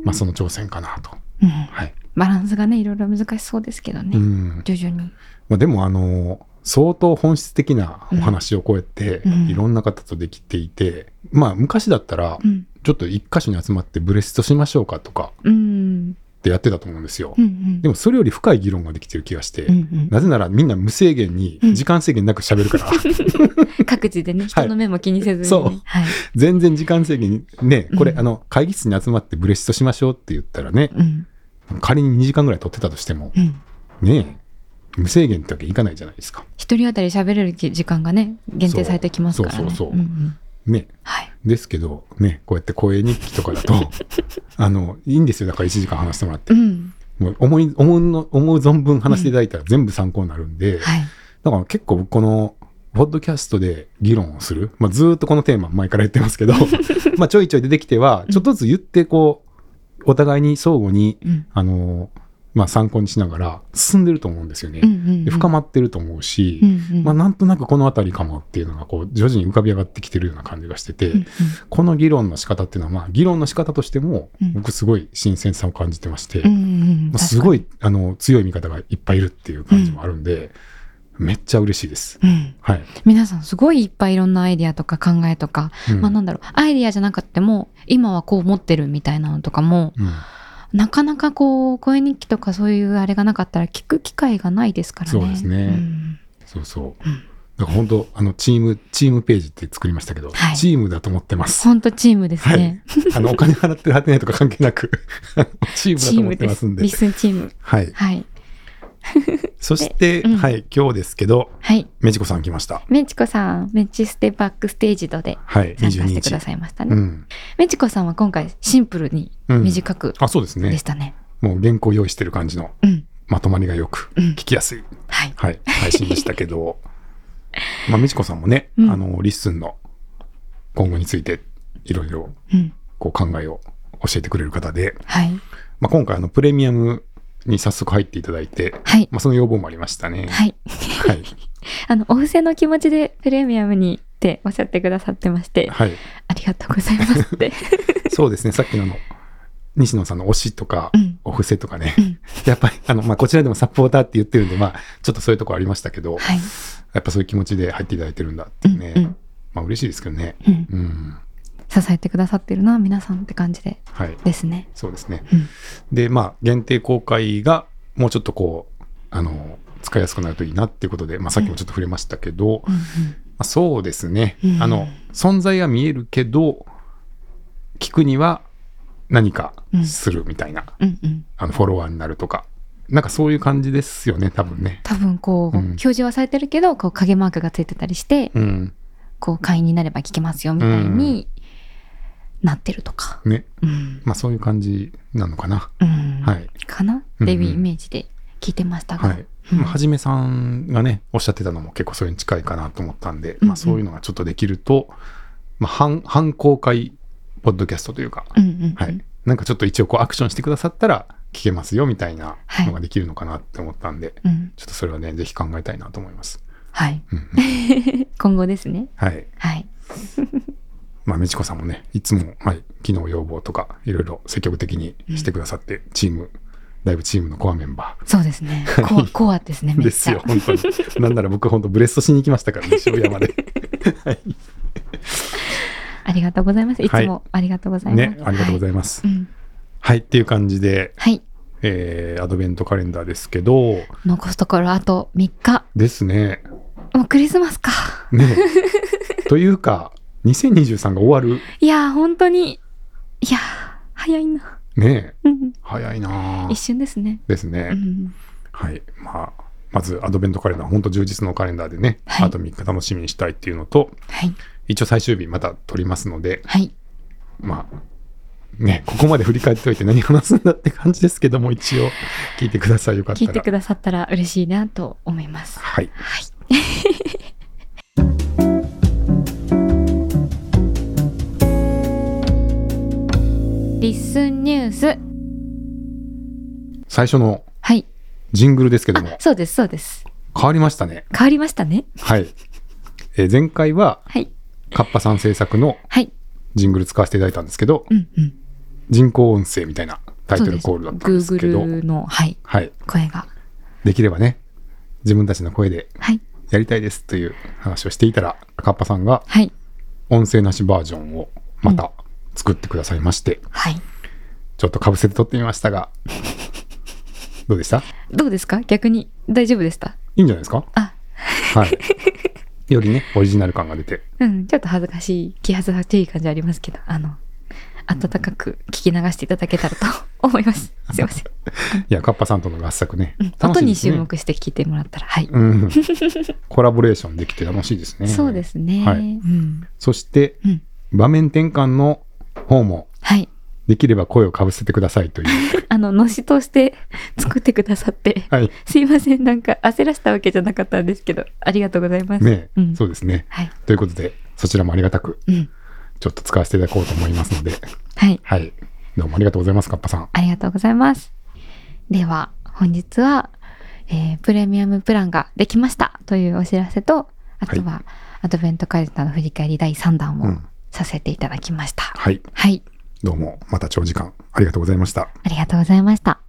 まあその挑戦かなと、うん、はい、バランスがねいろいろ難しそうですけどね、うん、徐々に、まあ、でもあの相当本質的なお話をこうやっていろんな方とできていて、うん、まあ昔だったらちょっと一箇所に集まってブレストしましょうかとか、うんってやってたと思うんですよ、うんうん、でもそれより深い議論ができてる気がして、うんうん、なぜならみんな無制限に時間制限なく喋るから、うん、各自でね人の目も気にせずに、ね、そう、はい、全然時間制限にねこれ、うん、あの会議室に集まってブレストしましょうって言ったらね、うん、仮に2時間ぐらい取ってたとしても、ね無制限ってわけいかないじゃないですか。一人当たり喋れる時間がね限定されてきますからね。そうそうそう、うんうんね、はい、ですけどねこうやって声日記とかだと あのいいんですよ。だから1時間話してもらって、うん、もう思い思うの思う存分話していただいたら全部参考になるんで、うんはい、だから結構このポッドキャストで議論をする、まあ、ずっとこのテーマ前から言ってますけど まあちょいちょい出てきてはちょっとずつ言ってこうお互いに相互に、うん、あのまあ、参考にしながら進んでると思うんですよね。うんうんうん、深まってると思うし、うんうん、まあ、なんとなくこの辺りかもっていうのがこう徐々に浮かび上がってきてるような感じがしてて、うんうん、この議論の仕方っていうのは、まあ、議論の仕方としても僕すごい新鮮さを感じてまして、うんうん、まあ、すごいあの強い味方がいっぱいいるっていう感じもあるんで、めっちゃ嬉しいです、うん、はい。皆さんすごいいっぱいいろんなアイディアとか考えとか、うん、まあなんだろう、アイディアじゃなくても、今はこう思ってるみたいなのとかも、うんなかなかこう声日記とかそういうあれがなかったら聞く機会がないですからね。そうですね。うん、そうそう。うんだから本当あのチームチームページって作りましたけど、はい、チームだと思ってます。本当チームですね。はい、あのお金払ってる払ってないとか関係なくチームだと思ってますんで。リスンチーム。はい。はい。そして、うん、はい、今日ですけど、はい、メチコさん来ました。メチコさん、メチステバックステージドで参加してくださいましたね。はいうん、メチコさんは今回シンプルに短く、うん、あ、そうですね。でしたね。もう原稿用意してる感じの、まとまりがよく、聞きやすい、はい、はい、配信でしたけど、まあ、メチコさんもね、あの、リッスンの今後について、いろいろ、こう考えを教えてくれる方で、はい。まあ、今回あのプレミアムに早速入っていただいて、はい。まあ、その要望もありましたね。はい。はい。あの、お布施の気持ちでプレミアムにっておっしゃってくださってまして、はい。ありがとうございますって。そうですね、さっきのの、西野さんの推しとか、うん、お布施とかね、うん、やっぱり、あの、まあ、こちらでもサポーターって言ってるんで、まあ、ちょっとそういうとこありましたけど、はい。やっぱそういう気持ちで入っていただいてるんだっていうね、うんうん、まあ、嬉しいですけどね。うん。うん支えてくださってるな皆さんって感じで、はい、ですね。そうですね。うん、でまあ限定公開がもうちょっとこうあの使いやすくなるといいなっていうことで、まあ、さっきもちょっと触れましたけど、うんうん、まあ、そうですね、うん、あの存在は見えるけど聞くには何かするみたいな、うんうん、あのフォロワーになるとか。なんかそういう感じですよね、多分ね。多分こう、表示はされてるけど、こう影マークがついてたりして、こう会員になれば聞けますよみたいになってるとか。ね。うん、まあそういう感じなのかな。うん、はい。かな？っていうイメージで聞いてましたが。はい。うん、はじめさんがね、おっしゃってたのも結構それに近いかなと思ったんで、うんうん、まあそういうのがちょっとできると、まあ反、反公開ポッドキャストというか、うんうんうん、はい。なんかちょっと一応こうアクションしてくださったら、聞けますよみたいなのができるのかなって思ったんで、はい、ちょっとそれはね、ぜひ考えたいなと思います。はい。今後ですね。はい。はい。まあ、美智子さんもね、いつも、はい、機能要望とか、いろいろ積極的にしてくださって、うん、チーム、だいぶチームのコアメンバー。そうですね。コア、コアですね、ですよ、本当に。なんなら僕、本当ブレストしに行きましたからね、塩山で。はい。ありがとうございます。いつもありがとうございます。ね、ありがとうございます。はい、うんはい、っていう感じで、はい。えー、アドベントカレンダーですけど。残すところあと3日。ですね。もうクリスマスか。ね。というか、2023が終わる。いや、本当に。いや、早いな。ねえ。早いな。一瞬ですね。ですね。うん、はい。まあ、まずアドベントカレンダー、本当充実のカレンダーでね、はい、あと3日楽しみにしたいっていうのと、はい、一応最終日また撮りますので、はい、まあ、ね、ここまで振り返っておいて何話すんだって感じですけども、一応聞いてください。よかったら。聞いてくださったら嬉しいなと思います。はい。はい。リッスンニュース。最初のはい。ジングルですけども、そうです、そうです。変わりましたね。変わりましたね。はい。えー前回は、はい。カッパさん制作のはい。ジングル使わせていただいたんですけど、うんうん。人工音声みたいなタイトルコールだったんですけど、Google の、はい、はい、声が。できればね、自分たちの声ではい。やりたいですという話をしていたら、カッパさんがはい。音声なしバージョンをまた作ってくださいまして、はい。ちょっとかぶせて撮ってみましたが、どうでした？どうですか？逆に大丈夫でした？いいんじゃないですか？あ、はい。よりね、オリジナル感が出て。うん、ちょっと恥ずかしい、気恥ずかしい感じありますけど、あの、温かく聞き流していただけたらと 思います。すいません。いや、カッパさんとの合作ね。うん、音に注目して聞いてもらったら、はい。うん、コラボレーションできて楽しいですね。そうですね。はい。うん、そして、うん、場面転換の方も、はい。できれば声をかぶせてくださいという。あの、のしとして作ってくださって、はい、すいません、なんか焦らしたわけじゃなかったんですけど、ありがとうございます。ね、うん、そうですね。はい。ということで、そちらもありがたく、うん、ちょっと使わせていただこうと思いますので、はい。はい。どうもありがとうございます、カッパさん。ありがとうございます。では、本日は、えー、プレミアムプランができましたというお知らせと、あとは、はい、アドベントカレンダーの振り返り第3弾をさせていただきました。はい。はい。どうもまた長時間ありがとうございました。ありがとうございました。